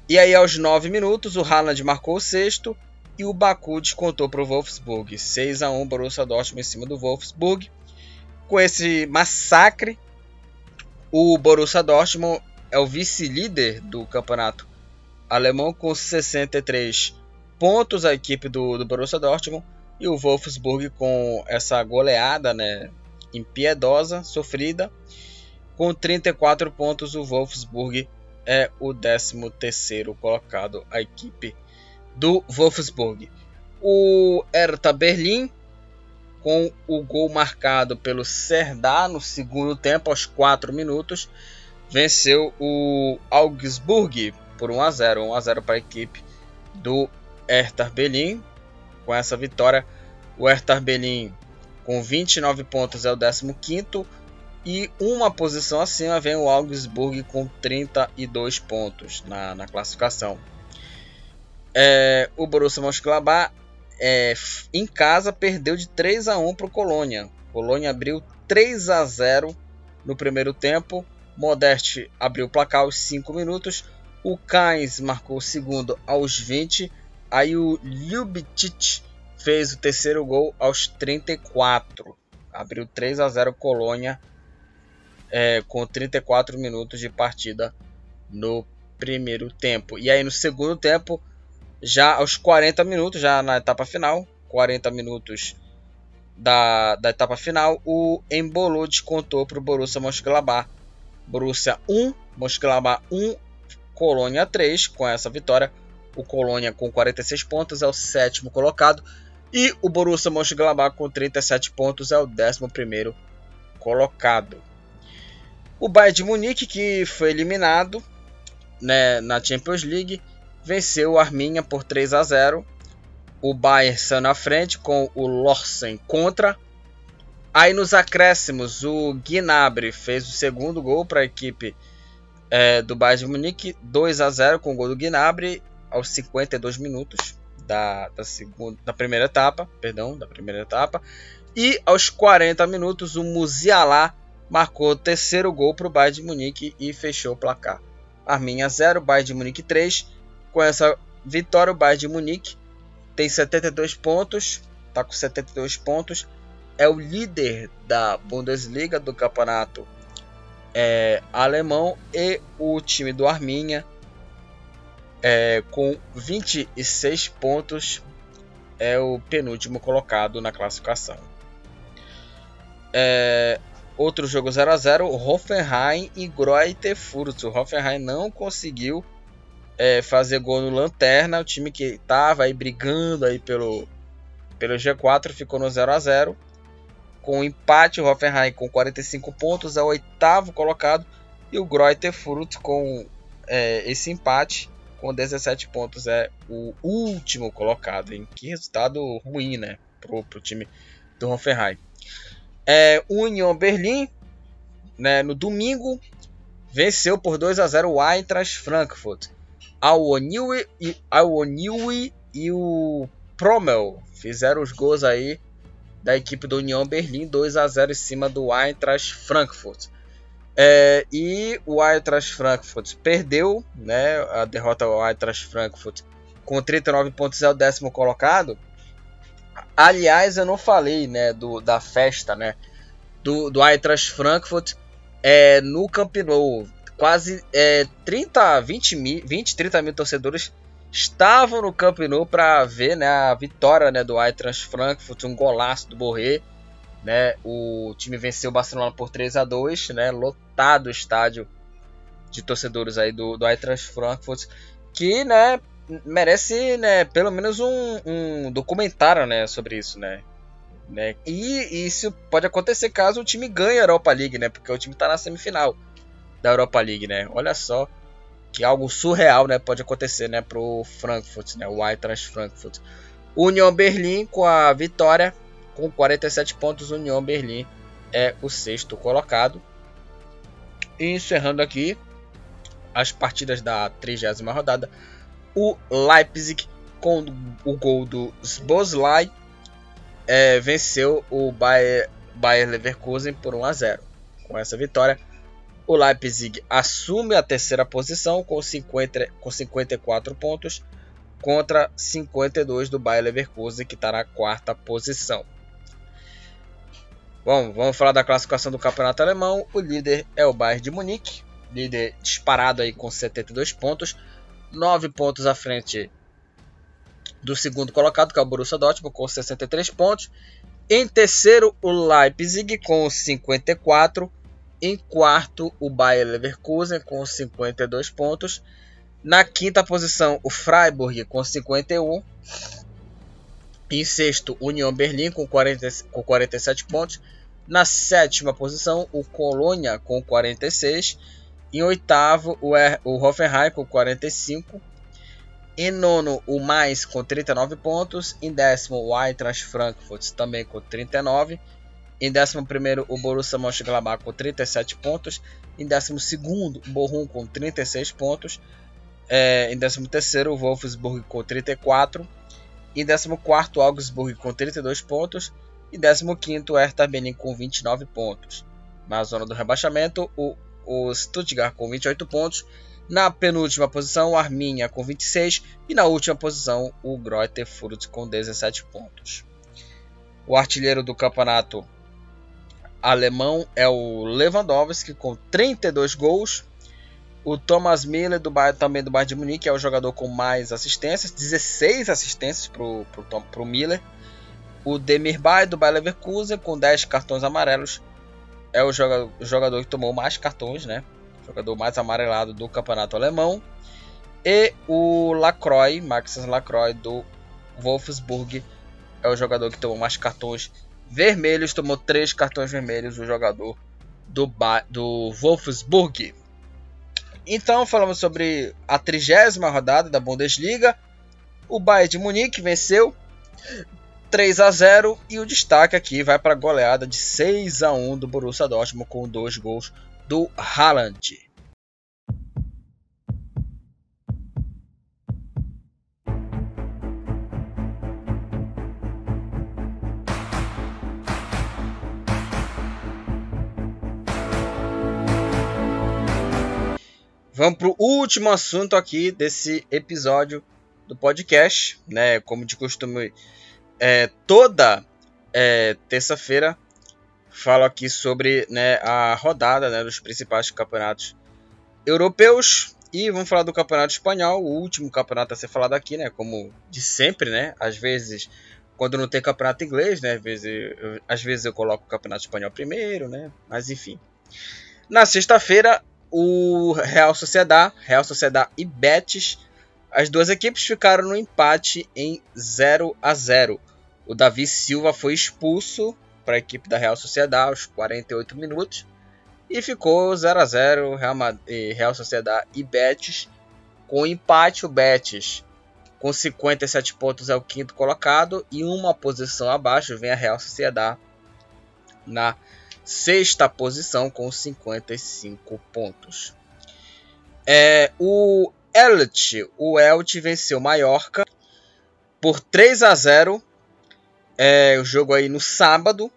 E aí aos 9 minutos o Haaland marcou o sexto e o Baku descontou para o Wolfsburg. 6 a 1 Borussia Dortmund em cima do Wolfsburg. Com esse massacre, o Borussia Dortmund é o vice-líder do campeonato alemão com 63 pontos a equipe do, do Borussia Dortmund e o Wolfsburg com essa goleada né, impiedosa, sofrida. Com 34 pontos, o Wolfsburg é o 13º colocado, a equipe do Wolfsburg. O Hertha Berlim, com o gol marcado pelo Serdar no segundo tempo, aos 4 minutos, venceu o Augsburg por 1 a 0, 1 a 0 para a equipe do Hertha Berlim. Com essa vitória, o Hertha Berlim com 29 pontos é o 15º e uma posição acima vem o Augsburg com 32 pontos na, na classificação. É, o Borussia Mönchengladbach é, em casa perdeu de 3 a 1 para o Colônia. Colônia abriu 3 a 0 no primeiro tempo Modeste abriu o placar aos 5 minutos. O Kainz marcou o segundo aos 20. Aí o Ljubicic fez o terceiro gol aos 34. Abriu 3 a 0 Colônia é, com 34 minutos de partida no primeiro tempo. E aí no segundo tempo, já aos 40 minutos, já na etapa final, 40 minutos da, da etapa final, o Embolo descontou para o Borussia Mönchengladbach Borussia 1, Mönchengladbach 1, Colônia 3. Com essa vitória, o Colônia com 46 pontos é o sétimo colocado e o Borussia Mönchengladbach com 37 pontos é o décimo primeiro colocado. O Bayern de Munique, que foi eliminado né, na Champions League, venceu o Arminia por 3 a 0. O Bayern saiu na frente com o Lorsen contra Aí nos acréscimos, o Gnabry fez o segundo gol para a equipe é, do Bayern de Munique, 2 a 0 com o gol do Gnabry aos 52 minutos da, da, segunda, da primeira etapa, perdão, da primeira etapa. E aos 40 minutos o Musiala marcou o terceiro gol para o Bayern de Munique e fechou o placar. Arminha 0, Bayern de Munique 3. Com essa vitória o Bayern de Munique tem 72 pontos, está com 72 pontos é o líder da Bundesliga do campeonato é, alemão e o time do Arminia é, com 26 pontos é o penúltimo colocado na classificação. É, outro jogo 0 a 0 Hoffenheim e Greuther Fürth. O Hoffenheim não conseguiu é, fazer gol no Lanterna, o time que estava aí brigando aí pelo, pelo G4 ficou no 0 a 0 com empate, o Hoffenheim com 45 pontos é o oitavo colocado e o Greuther com é, esse empate com 17 pontos é o último colocado. Em que resultado ruim, né, pro, pro time do Hoffenheim. É, Union Berlim, né, no domingo venceu por 2 a 0 o Eintracht Frankfurt. Ao Oniwi e, ao e o Promel fizeram os gols aí da equipe do União Berlim, 2 a 0 em cima do Eintracht Frankfurt. É, e o Eintracht Frankfurt perdeu né, a derrota ao Eintracht Frankfurt com 39 pontos, é o décimo colocado. Aliás, eu não falei né, do, da festa né, do, do Eintracht Frankfurt é, no Camp Nou. Quase é, 30, 20, mil, 20, 30 mil torcedores estavam no Camp Nou para ver né, a vitória né, do Eintracht Frankfurt, um golaço do Borré. Né, o time venceu o Barcelona por 3 a 2 né, lotado o estádio de torcedores aí do, do Eintracht Frankfurt, que né, merece né, pelo menos um, um documentário né, sobre isso. Né, né, e isso pode acontecer caso o time ganhe a Europa League, né, porque o time está na semifinal da Europa League. Né, olha só que algo surreal, né, pode acontecer, né, pro Frankfurt, né, o Eintracht Frankfurt. União Berlim com a vitória com 47 pontos, União Berlim é o sexto colocado. E encerrando aqui as partidas da 30 rodada, o Leipzig com o gol do Sboslai é, venceu o Bayer, Bayer Leverkusen por 1 a 0. Com essa vitória, o Leipzig assume a terceira posição com, 50, com 54 pontos contra 52 do Bayer Leverkusen que está na quarta posição. Bom, vamos falar da classificação do campeonato alemão. O líder é o Bayern de Munique, líder disparado aí com 72 pontos, 9 pontos à frente do segundo colocado, que é o Borussia Dortmund, com 63 pontos. Em terceiro, o Leipzig com 54 em quarto, o Bayer Leverkusen com 52 pontos. Na quinta posição, o Freiburg com 51. Em sexto, União Berlim com, 40, com 47 pontos. Na sétima posição, o Colônia com 46. Em oitavo, o, er, o Hoffenheim com 45. Em nono, o Mais com 39 pontos. Em décimo, o Eintracht Frankfurt também com 39. Em 11 o Borussia Mönchengladbach com 37 pontos. Em 12 o Bochum com 36 pontos. É, em 13 o Wolfsburg com 34. Em 14 o Augsburg com 32 pontos. E 15 o Hertha Berlin com 29 pontos. Na zona do rebaixamento, o, o Stuttgart com 28 pontos. Na penúltima posição, o Arminia com 26. E na última posição, o Greuther Fürth com 17 pontos. O artilheiro do campeonato alemão é o Lewandowski com 32 gols. O Thomas Miller do também do Bayern de Munique é o jogador com mais assistências, 16 assistências para o Miller. O Demir Bay do Bayer Leverkusen com 10 cartões amarelos é o jogador, o jogador que tomou mais cartões, né? O jogador mais amarelado do campeonato alemão. E o Lacroix, Max Lacroix do Wolfsburg é o jogador que tomou mais cartões vermelhos, tomou três cartões vermelhos o jogador do, ba do Wolfsburg. Então falamos sobre a trigésima rodada da Bundesliga. O Bayern de Munique venceu 3 a 0 e o destaque aqui vai para a goleada de 6 a 1 do Borussia Dortmund com dois gols do Haaland. Vamos para o último assunto aqui desse episódio do podcast, né? Como de costume, é, toda é, terça-feira falo aqui sobre né, a rodada né, dos principais campeonatos europeus e vamos falar do campeonato espanhol, o último campeonato a ser falado aqui, né? Como de sempre, né? Às vezes, quando não tem campeonato inglês, né? Às vezes eu, às vezes eu coloco o campeonato espanhol primeiro, né? Mas enfim. Na sexta-feira, o Real Sociedad, Real Sociedad e Betis, as duas equipes ficaram no empate em 0 a 0. O Davi Silva foi expulso para a equipe da Real Sociedad aos 48 minutos e ficou 0 a 0 Real, Real Sociedad e Betis. Com empate, o Betis com 57 pontos é o quinto colocado e uma posição abaixo vem a Real Sociedad na sexta posição com 55 pontos. É, o Elche, o Elche venceu Mallorca por 3 a 0. É, o jogo aí no sábado.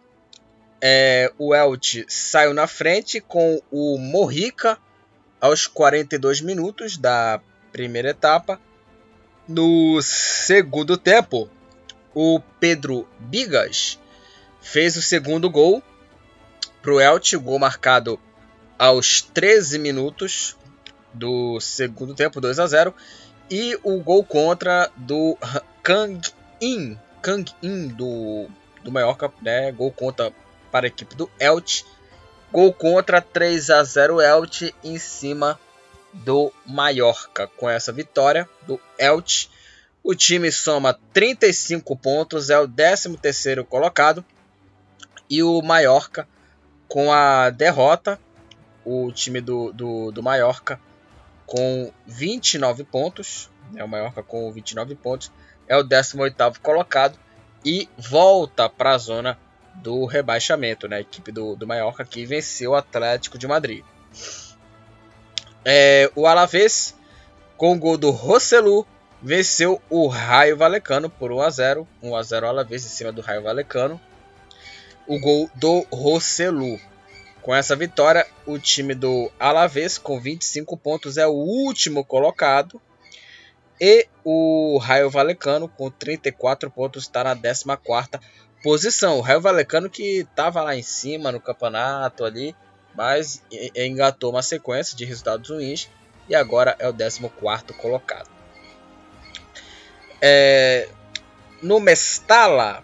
É, o Elche saiu na frente com o Morrica aos 42 minutos da primeira etapa. No segundo tempo, o Pedro Bigas fez o segundo gol para o gol marcado aos 13 minutos do segundo tempo, 2 a 0. E o gol contra do Kang In, Kang In do, do Mallorca, né? Gol contra para a equipe do Elche. Gol contra 3 a 0 Elche em cima do Mallorca. Com essa vitória do Elche, o time soma 35 pontos, é o 13º colocado. E o Mallorca, com a derrota, o time do, do, do Mallorca com 29 pontos. É o Mallorca com 29 pontos. É o 18º colocado. E volta para a zona do rebaixamento. Né? A equipe do, do Mallorca que venceu o Atlético de Madrid. É, o Alavés, com o gol do Rosselu, venceu o Raio Valecano por 1 a 0 1 a 0 Alavés em cima do Raio Valecano. O gol do Rosselu. Com essa vitória, o time do Alavés, com 25 pontos, é o último colocado. E o Raio Valecano, com 34 pontos, está na 14 posição. O Raio Valecano que estava lá em cima no campeonato ali, mas engatou uma sequência de resultados ruins e agora é o 14 colocado. É, no Mestala,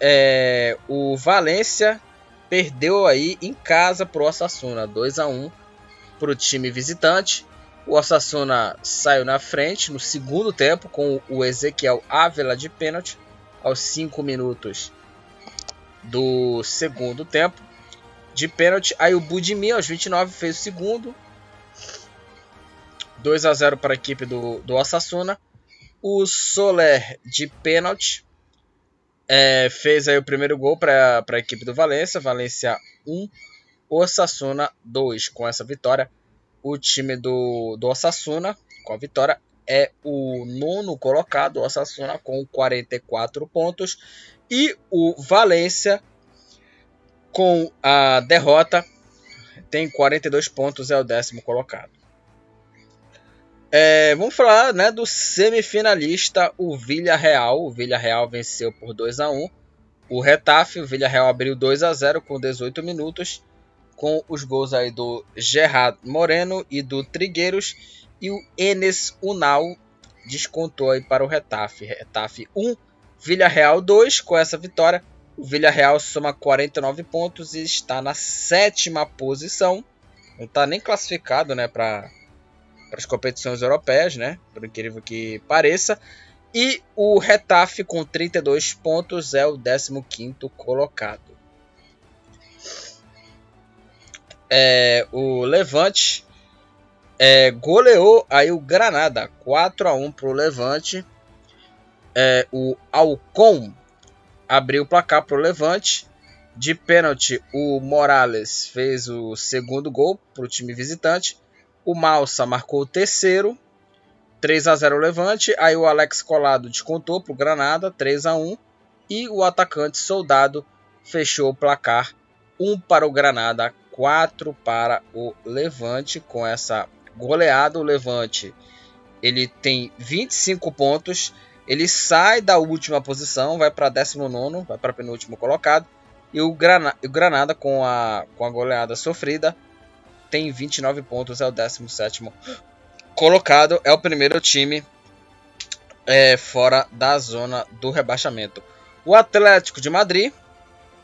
é, o Valência perdeu aí em casa para o Osasuna, 2 a 1 para o time visitante. O Osasuna saiu na frente no segundo tempo com o Ezequiel Ávila de pênalti aos 5 minutos do segundo tempo de pênalti. Aí o Budimir, aos 29, fez o segundo. 2 a 0 para a equipe do, do Osasuna. O Soler, de pênalti, é, fez aí o primeiro gol para a equipe do Valência. Valência 1, Osasuna 2. Com essa vitória, o time do, do Osasuna, com a vitória, é o nono colocado, Osasuna, com 44 pontos. E o Valência com a derrota, tem 42 pontos, é o décimo colocado. É, vamos falar né, do semifinalista, o Villarreal. O Villarreal venceu por 2 a 1 o Retafe. O Villarreal abriu 2 a 0 com 18 minutos, com os gols aí do Gerard Moreno e do Trigueiros. E o Enes Unal descontou aí para o Retafe. Retafe 1, Villarreal 2. Com essa vitória, o Villarreal soma 49 pontos e está na sétima posição. Não está nem classificado né, para as competições europeias, né, por incrível que pareça. E o Retafe, com 32 pontos, é o 15 colocado. É, o Levante é, goleou aí o Granada 4 a 1 para o Levante. É, o Alcon abriu o placar para o Levante. De pênalti, o Morales fez o segundo gol para o time visitante. O Malsa marcou o terceiro. 3 a 0 Levante. Aí o Alex Colado descontou para o Granada, 3 a 1 E o atacante Soldado fechou o placar. 1 para o Granada, 4 para o Levante. Com essa goleada, o Levante ele tem 25 pontos ele sai da última posição, vai para 19, vai para penúltimo colocado. E o, Grana, o Granada, com a, com a goleada sofrida, tem 29 pontos, é o 17 colocado. É o primeiro time é, fora da zona do rebaixamento. O Atlético de Madrid,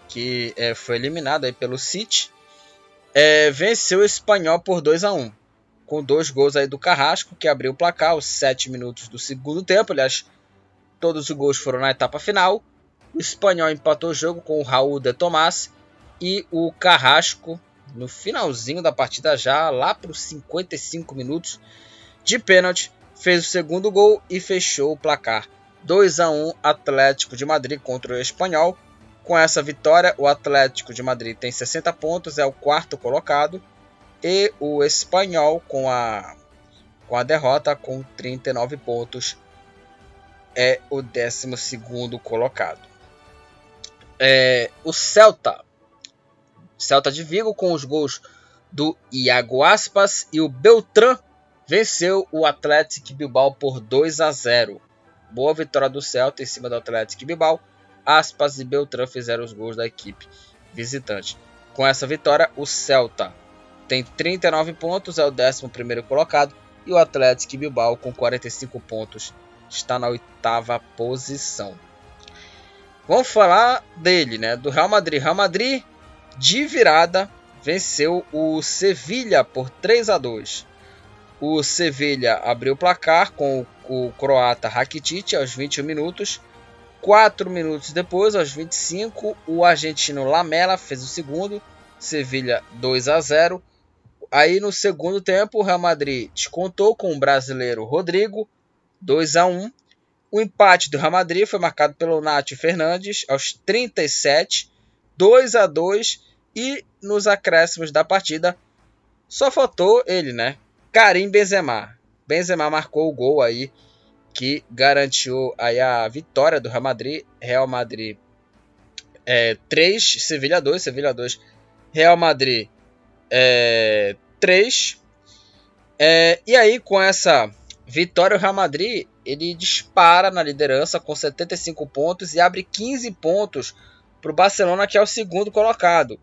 que é, foi eliminado aí pelo City, é, venceu o Espanhol por 2 a 1 com dois gols aí do Carrasco, que abriu o placar aos 7 minutos do segundo tempo. Aliás, Todos os gols foram na etapa final. O espanhol empatou o jogo com o Raul de Tomás e o Carrasco no finalzinho da partida já lá para os 55 minutos de pênalti fez o segundo gol e fechou o placar 2 a 1 Atlético de Madrid contra o Espanhol. Com essa vitória, o Atlético de Madrid tem 60 pontos, é o quarto colocado, e o Espanhol com a com a derrota com 39 pontos é o 12 colocado. É, o Celta, Celta de Vigo, com os gols do Iago Aspas e o Beltrán, venceu o Atlético Bilbao por 2 a 0. Boa vitória do Celta em cima do Atlético Bilbao. Aspas e Beltrán fizeram os gols da equipe visitante. Com essa vitória, o Celta tem 39 pontos, é o 11 colocado. E o Atlético Bilbao, com 45 pontos, está na oitava posição. Vamos falar dele, né? Do Real Madrid. Real Madrid, de virada, venceu o Sevilha por 3 a 2. O Sevilha abriu o placar com o croata Rakitic aos 21 minutos. Quatro minutos depois, aos 25, o argentino Lamela fez o segundo. Sevilha 2 a 0. Aí no segundo tempo, o Real Madrid descontou com o brasileiro Rodrigo 2 a 1. O empate do Real Madrid foi marcado pelo Nath Fernandes aos 37, 2 a 2 e nos acréscimos da partida só faltou ele, né? Karim Benzema. Benzema marcou o gol aí que garantiu aí a vitória do Real Madrid. Real Madrid é, 3, Sevilha 2, Sevilha 2, Real Madrid é, 3. É, e aí com essa vitória o Real Madrid ele dispara na liderança com 75 pontos e abre 15 pontos para o Barcelona que é o segundo colocado.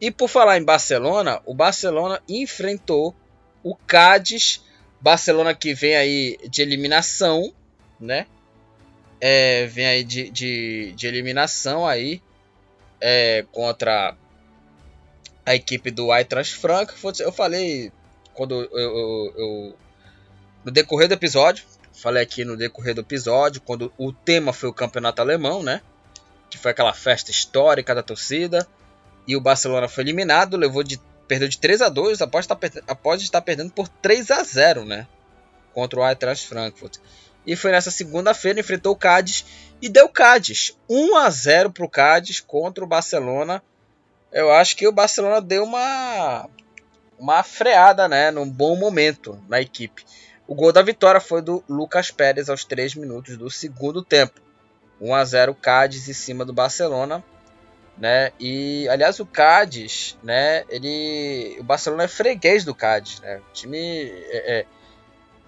E por falar em Barcelona, o Barcelona enfrentou o Cádiz, Barcelona que vem aí de eliminação, né? É, vem aí de, de, de eliminação aí é, contra a equipe do Eintracht Frankfurt. Eu falei quando eu, eu, eu, no decorrer do episódio, falei aqui no decorrer do episódio, quando o tema foi o campeonato alemão, né? Que foi aquela festa histórica da torcida e o Barcelona foi eliminado, levou de perdeu de 3 a 2 após estar, após estar perdendo por 3 a 0, né? Contra o Eintracht Frankfurt. E foi nessa segunda-feira enfrentou o Cádiz e deu Cádiz 1 a 0 para o Cádiz contra o Barcelona. Eu acho que o Barcelona deu uma uma freada, né, num bom momento na equipe. O gol da vitória foi do Lucas Pérez aos 3 minutos do segundo tempo. 1 a 0 Cádiz em cima do Barcelona né? E aliás o Cádiz, né? Ele, o Barcelona é freguês do Cádiz, né? O time, é, é,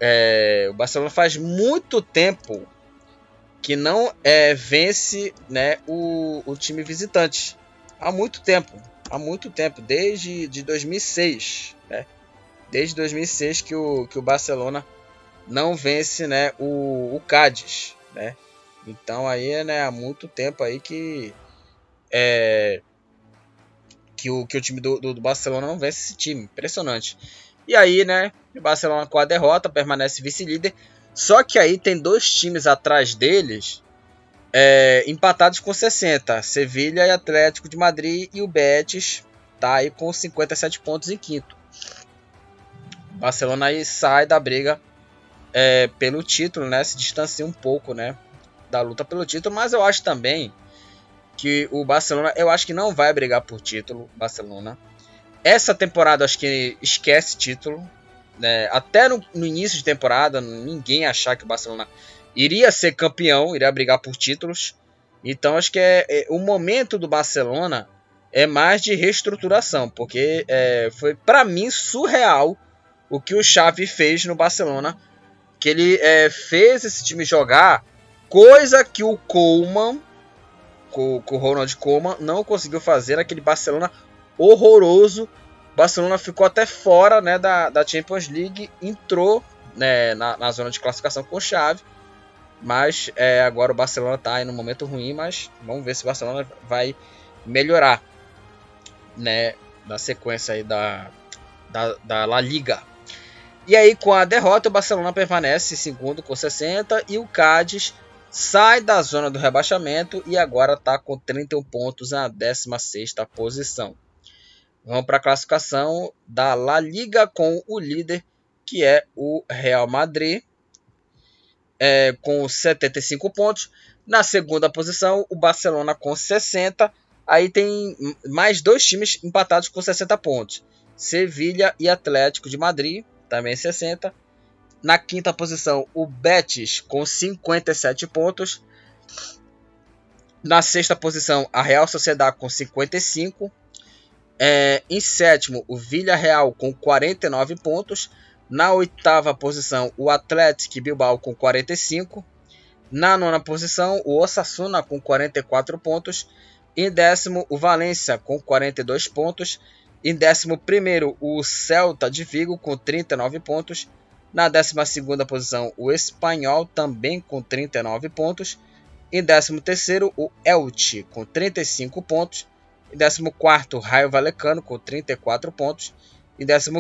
é, o Barcelona faz muito tempo que não é, vence, né? O, o time visitante há muito tempo, há muito tempo, desde de 2006, né? Desde 2006 que o, que o Barcelona não vence, né? O, o Cádiz, né? Então aí, né? Há muito tempo aí que é, que, o, que o time do, do, do, Barcelona não vence esse time. Impressionante. E aí, né? O Barcelona com a derrota permanece vice-líder. Só que aí tem dois times atrás deles é, empatados com 60. Sevilha e Atlético de Madrid. E o Betis tá aí com 57 pontos em quinto. O Barcelona aí sai da briga é, pelo título, né? Se distancia um pouco, né? Da luta pelo título. Mas eu acho também que o Barcelona, eu acho que não vai brigar por título, Barcelona. Essa temporada acho que esquece título, né? Até no, no, início de temporada, ninguém achar que o Barcelona iria ser campeão, iria brigar por títulos. Então acho que é, é o momento do Barcelona é mais de reestruturação, porque é, foi para mim surreal o que o Xavi fez no Barcelona, que ele é, fez esse time jogar coisa que o Coleman com, o Ronald Koeman, não conseguiu fazer aquele Barcelona horroroso. Barcelona ficou até fora né, da, da Champions League, entrou né, na, na zona de classificação com chave. Mas é, agora o Barcelona está em um momento ruim, mas vamos ver se o Barcelona vai melhorar né, na sequência aí da, da, da La Liga. E aí, com a derrota, o Barcelona permanece segundo com 60 e o Cádiz sai da zona do rebaixamento e agora está com 31 pontos na 16 posição. Vamos para a classificação da La Liga com o líder, que é o Real Madrid, é, com 75 pontos. Na segunda posição, o Barcelona com 60. Aí tem mais dois times empatados com 60 pontos. Sevilha e Atlético de Madrid, também 60. Na quinta posição, o Betis com 57 pontos. Na sexta posição, a Real Sociedade com 55. É, em sétimo, o Villarreal com 49 pontos. Na oitava posição, o Atlético Bilbao com 45. Na nona posição, o Osasuna com 44 pontos. Em décimo, o Valência com 42 pontos. Em décimo primeiro, o Celta de Vigo com 39 pontos. Na 12 posição, o Espanhol, também com 39 pontos. Em 13 o Elche, com 35 pontos. Em 14 o Raio Valecano, com 34 pontos. Em 15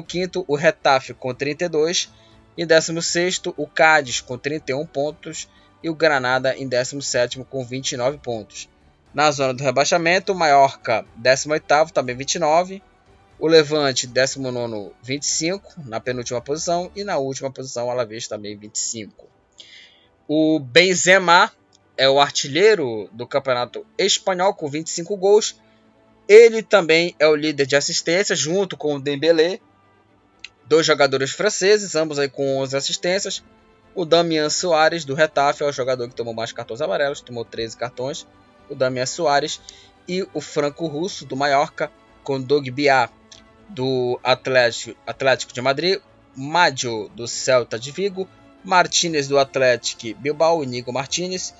o Retafe, com 32. Em 16 o Cádiz, com 31 pontos. E o Granada, em 17 com 29 pontos. Na zona do rebaixamento, o Mallorca, 18 também 29. O Levante, 19, 25, na penúltima posição. E na última posição, o Alavés também 25. O Benzema é o artilheiro do campeonato espanhol com 25 gols. Ele também é o líder de assistências, junto com o Dembélé. Dois jogadores franceses, ambos aí com 11 assistências. O Damian Soares, do Retafe, é o jogador que tomou mais cartões amarelos, tomou 13 cartões. O Damian Soares. E o Franco Russo, do Mallorca, com Doug Biá, do Atlético, Atlético de Madrid, Maggio do Celta de Vigo, Martinez do Atlético Bilbao, Inigo Martinez,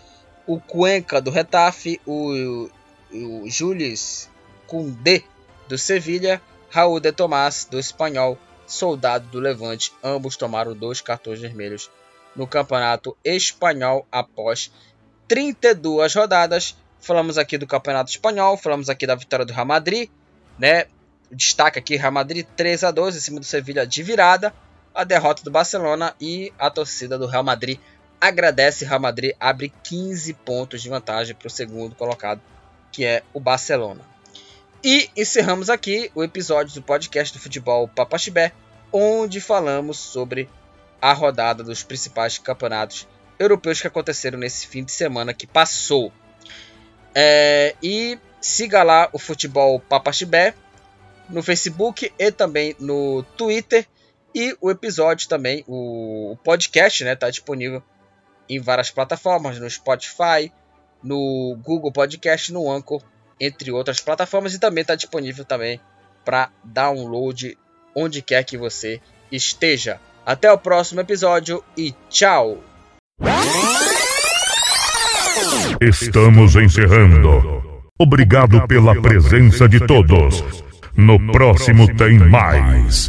o Cuenca do Retafe, o, o Jules Koundé do Sevilha, Raul de Tomás do Espanhol, Soldado do Levante. Ambos tomaram dois cartões vermelhos no Campeonato Espanhol após 32 rodadas. Falamos aqui do Campeonato Espanhol, falamos aqui da vitória do Real Madrid, né? Destaca aqui Real Madrid 3 a 2 em cima do Sevilha de virada, a derrota do Barcelona e a torcida do Real Madrid agradece Real Madrid, abre 15 pontos de vantagem para o segundo colocado, que é o Barcelona. E encerramos aqui o episódio do podcast do futebol Papaxibé, onde falamos sobre a rodada dos principais campeonatos europeus que aconteceram nesse fim de semana que passou. É, e siga lá o futebol Papaxibé no Facebook e também no Twitter. E o episódio também, o podcast, né, tá disponível em várias plataformas, no Spotify, no Google Podcast, no Anchor, entre outras plataformas, e também está disponível também para download onde quer que você esteja. Até o próximo episódio e tchau! Estamos encerrando. Obrigado pela presença de todos. No próximo tem mais.